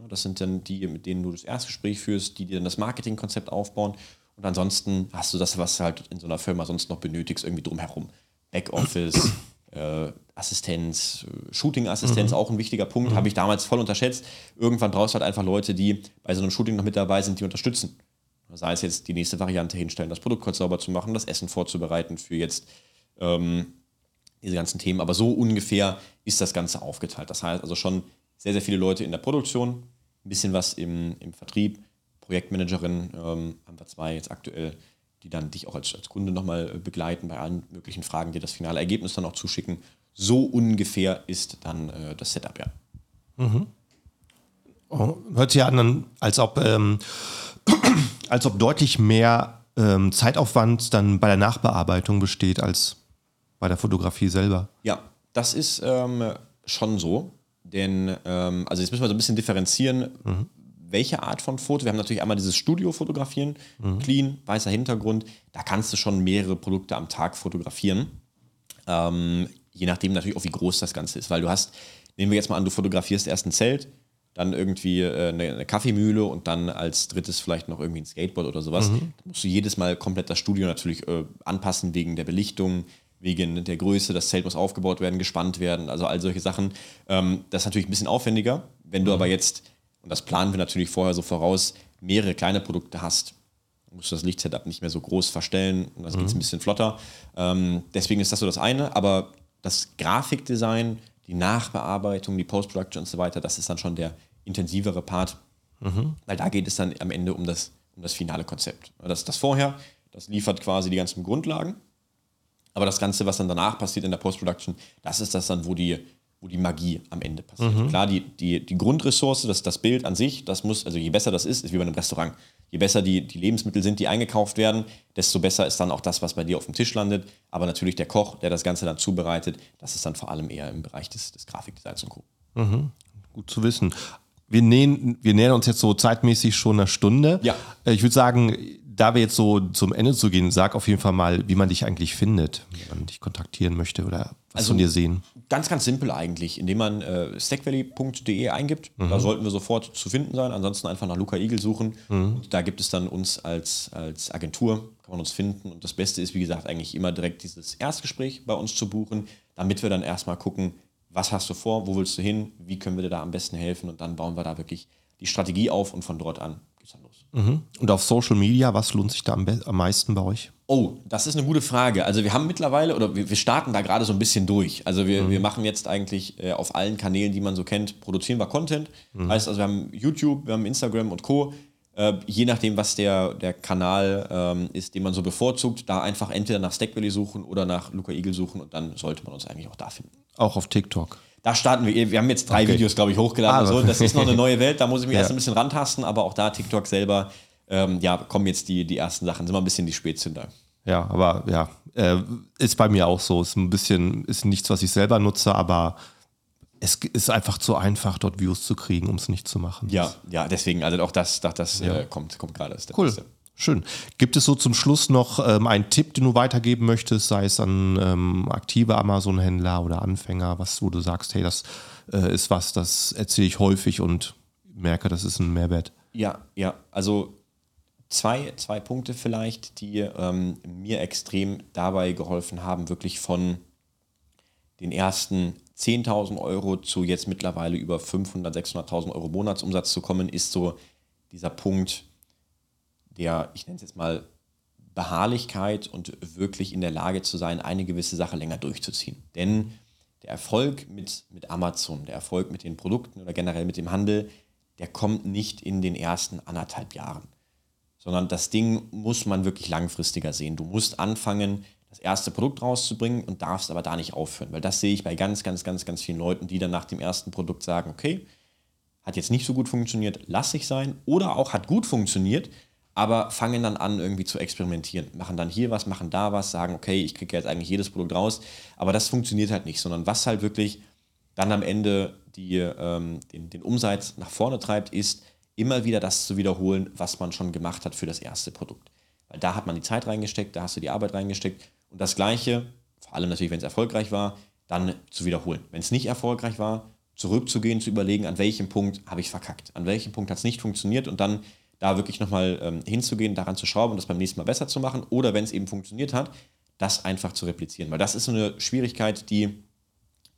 Das sind dann die, mit denen du das Erstgespräch führst, die dir dann das Marketingkonzept aufbauen. Und ansonsten hast du das, was du halt in so einer Firma sonst noch benötigst, irgendwie drumherum. Backoffice, äh, Assistenz, Shooting-Assistenz, mhm. auch ein wichtiger Punkt, mhm. habe ich damals voll unterschätzt. Irgendwann brauchst du halt einfach Leute, die bei so einem Shooting noch mit dabei sind, die unterstützen. Sei es jetzt die nächste Variante hinstellen, das Produkt kurz sauber zu machen, das Essen vorzubereiten für jetzt ähm, diese ganzen Themen. Aber so ungefähr ist das Ganze aufgeteilt. Das heißt also schon sehr, sehr viele Leute in der Produktion, ein bisschen was im, im Vertrieb, Projektmanagerin ähm, haben wir zwei jetzt aktuell, die dann dich auch als, als Kunde nochmal äh, begleiten bei allen möglichen Fragen, dir das finale Ergebnis dann auch zuschicken. So ungefähr ist dann äh, das Setup, ja. Mhm. Oh, hört sich an, als ob ähm, [clears throat] als ob deutlich mehr ähm, Zeitaufwand dann bei der Nachbearbeitung besteht als bei der Fotografie selber. Ja, das ist ähm, schon so. Denn, ähm, also jetzt müssen wir so ein bisschen differenzieren, mhm. Welche Art von Foto. Wir haben natürlich einmal dieses Studio-Fotografieren, mhm. clean, weißer Hintergrund. Da kannst du schon mehrere Produkte am Tag fotografieren. Ähm, je nachdem natürlich auch, wie groß das Ganze ist. Weil du hast, nehmen wir jetzt mal an, du fotografierst erst ein Zelt, dann irgendwie äh, eine, eine, Kaffeemühle und dann als drittes vielleicht noch irgendwie ein Skateboard oder sowas. Mhm. Da musst du jedes Mal komplett das Studio natürlich äh, anpassen wegen der Belichtung, wegen der Größe. Das Zelt muss aufgebaut werden, gespannt werden, also all solche Sachen. Ähm, das ist natürlich ein bisschen aufwendiger. Wenn du mhm. aber jetzt, und das planen wir natürlich vorher so voraus, mehrere kleine Produkte hast, musst du das Lichtsetup nicht mehr so groß verstellen und das mhm. geht ein bisschen flotter. Ähm, deswegen ist das so das eine, aber das Grafikdesign die Nachbearbeitung, die Post-Production und so weiter, das ist dann schon der intensivere Part, mhm. weil da geht es dann am Ende um das, um das finale Konzept. Das, das vorher, das liefert quasi die ganzen Grundlagen, aber das Ganze, was dann danach passiert in der Post-Production, das ist das dann, wo die, wo die Magie am Ende passiert. Mhm. Klar, die, die, die Grundressource, das, das Bild an sich, das muss, also je besser das ist, ist wie bei einem Restaurant. Je besser die, die Lebensmittel sind, die eingekauft werden, desto besser ist dann auch das, was bei dir auf dem Tisch landet. Aber natürlich der Koch, der das Ganze dann zubereitet, das ist dann vor allem eher im Bereich des, des Grafikdesigns und Co. Mhm. Gut zu wissen. Wir nähern, wir nähern uns jetzt so zeitmäßig schon eine Stunde. Ja. Äh, ich würde sagen, da wir jetzt so zum Ende zu gehen, sag auf jeden Fall mal, wie man dich eigentlich findet, wenn man dich kontaktieren möchte oder also, von dir sehen. Ganz, ganz simpel eigentlich, indem man äh, stackwally.de eingibt. Mhm. Da sollten wir sofort zu finden sein. Ansonsten einfach nach Luca Igel suchen. Mhm. da gibt es dann uns als, als Agentur, kann man uns finden. Und das Beste ist, wie gesagt, eigentlich immer direkt dieses Erstgespräch bei uns zu buchen, damit wir dann erstmal gucken, was hast du vor, wo willst du hin, wie können wir dir da am besten helfen und dann bauen wir da wirklich die Strategie auf und von dort an geht's dann los. Mhm. Und auf Social Media, was lohnt sich da am, am, meisten bei euch? Oh, das ist eine gute Frage. Also wir haben mittlerweile, oder wir, wir starten da gerade so ein bisschen durch. Also wir, mhm. wir machen jetzt eigentlich äh, auf allen Kanälen, die man so kennt, produzieren wir Content. Mhm. Heißt also, wir haben YouTube, wir haben Instagram und Co. Äh, je nachdem, was der, der Kanal ähm, ist, den man so bevorzugt, da einfach entweder nach Stackbelly suchen oder nach Luca Eagle suchen und dann sollte man uns eigentlich auch da finden. Auch auf TikTok. Da starten wir. Wir haben jetzt drei okay. Videos, glaube ich, hochgeladen. Ah, so. Das ist noch eine neue [laughs] Welt. Da muss ich mich ja. erst ein bisschen rantasten. Aber auch da TikTok selber, ähm, ja, kommen jetzt die, die ersten Sachen. Sind wir ein bisschen die Spätzünder. Ja, aber ja, äh, ist bei mir auch so. Ist ein bisschen, ist nichts, was ich selber nutze, aber es ist einfach zu einfach, dort Views zu kriegen, um es nicht zu machen. Ja, ja, deswegen, also auch das, das, das ja. äh, kommt, kommt gerade. Cool. Beste. Schön. Gibt es so zum Schluss noch ähm, einen Tipp, den du weitergeben möchtest, sei es an ähm, aktive Amazon-Händler oder Anfänger, was wo du sagst, hey, das äh, ist was, das erzähle ich häufig und merke, das ist ein Mehrwert. Ja, ja. Also zwei, zwei Punkte vielleicht, die ähm, mir extrem dabei geholfen haben, wirklich von den ersten 10.000 Euro zu jetzt mittlerweile über 500.000, 600.000 Euro Monatsumsatz zu kommen, ist so dieser Punkt, der, ich nenne es jetzt mal, Beharrlichkeit und wirklich in der Lage zu sein, eine gewisse Sache länger durchzuziehen. Denn der Erfolg mit, mit Amazon, der Erfolg mit den Produkten oder generell mit dem Handel, der kommt nicht in den ersten anderthalb Jahren, sondern das Ding muss man wirklich langfristiger sehen. Du musst anfangen, das erste Produkt rauszubringen und darfst aber da nicht aufhören, weil das sehe ich bei ganz, ganz, ganz, ganz vielen Leuten, die dann nach dem ersten Produkt sagen, okay, hat jetzt nicht so gut funktioniert, lass ich sein, oder auch hat gut funktioniert, aber fangen dann an, irgendwie zu experimentieren. Machen dann hier was, machen da was, sagen, okay, ich kriege jetzt eigentlich jedes Produkt raus, aber das funktioniert halt nicht, sondern was halt wirklich dann am Ende die, ähm, den, den Umsatz nach vorne treibt, ist immer wieder das zu wiederholen, was man schon gemacht hat für das erste Produkt. Weil da hat man die Zeit reingesteckt, da hast du die Arbeit reingesteckt und das Gleiche, vor allem natürlich, wenn es erfolgreich war, dann zu wiederholen. Wenn es nicht erfolgreich war, zurückzugehen, zu überlegen, an welchem Punkt habe ich verkackt, an welchem Punkt hat es nicht funktioniert und dann da wirklich nochmal ähm, hinzugehen, daran zu schrauben und das beim nächsten Mal besser zu machen oder wenn es eben funktioniert hat, das einfach zu replizieren. Weil das ist so eine Schwierigkeit, die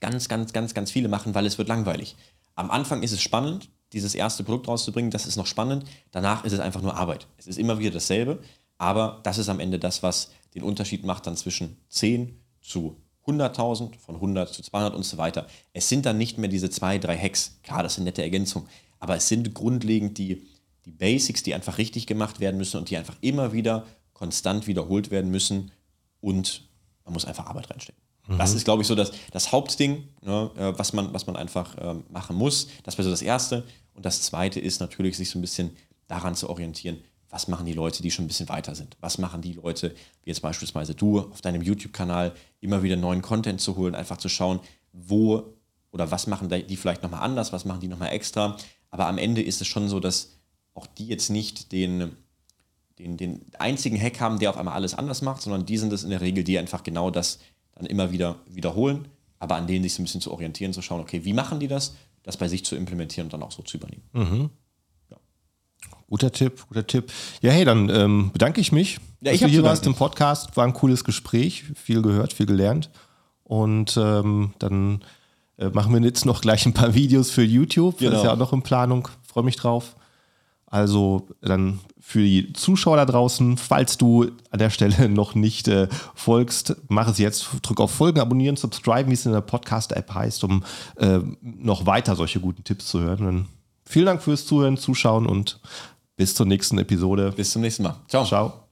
ganz, ganz, ganz, ganz viele machen, weil es wird langweilig. Am Anfang ist es spannend, dieses erste Produkt rauszubringen, das ist noch spannend. Danach ist es einfach nur Arbeit. Es ist immer wieder dasselbe, aber das ist am Ende das, was den Unterschied macht dann zwischen 10 zu 100.000, von 100 zu 200 und so weiter. Es sind dann nicht mehr diese zwei, drei Hacks. Klar, das sind nette Ergänzungen, aber es sind grundlegend die, die Basics, die einfach richtig gemacht werden müssen und die einfach immer wieder konstant wiederholt werden müssen und man muss einfach Arbeit reinstecken. Mhm. Das ist, glaube ich, so das, das Hauptding, ne, äh, was, man, was man einfach ähm, machen muss. Das wäre so das Erste. Und das Zweite ist natürlich, sich so ein bisschen daran zu orientieren, was machen die Leute, die schon ein bisschen weiter sind? Was machen die Leute, wie jetzt beispielsweise du auf deinem YouTube-Kanal, immer wieder neuen Content zu holen, einfach zu schauen, wo oder was machen die vielleicht nochmal anders, was machen die nochmal extra. Aber am Ende ist es schon so, dass auch die jetzt nicht den, den, den einzigen Hack haben, der auf einmal alles anders macht, sondern die sind es in der Regel, die einfach genau das dann immer wieder wiederholen, aber an denen sich so ein bisschen zu orientieren, zu schauen, okay, wie machen die das, das bei sich zu implementieren und dann auch so zu übernehmen. Mhm. Ja. Guter Tipp, guter Tipp. Ja, hey, dann ähm, bedanke ich mich, ja, ich dass du hier warst im Podcast. War ein cooles Gespräch, viel gehört, viel gelernt. Und ähm, dann äh, machen wir jetzt noch gleich ein paar Videos für YouTube. Genau. Das ist ja auch noch in Planung. Freue mich drauf. Also dann für die Zuschauer da draußen, falls du an der Stelle [laughs] noch nicht äh, folgst, mach es jetzt. Drück auf Folgen, abonnieren, subscriben, wie es in der Podcast-App heißt, um äh, noch weiter solche guten Tipps zu hören. Dann vielen Dank fürs Zuhören, Zuschauen und bis zur nächsten Episode. Bis zum nächsten Mal. Ciao. Ciao.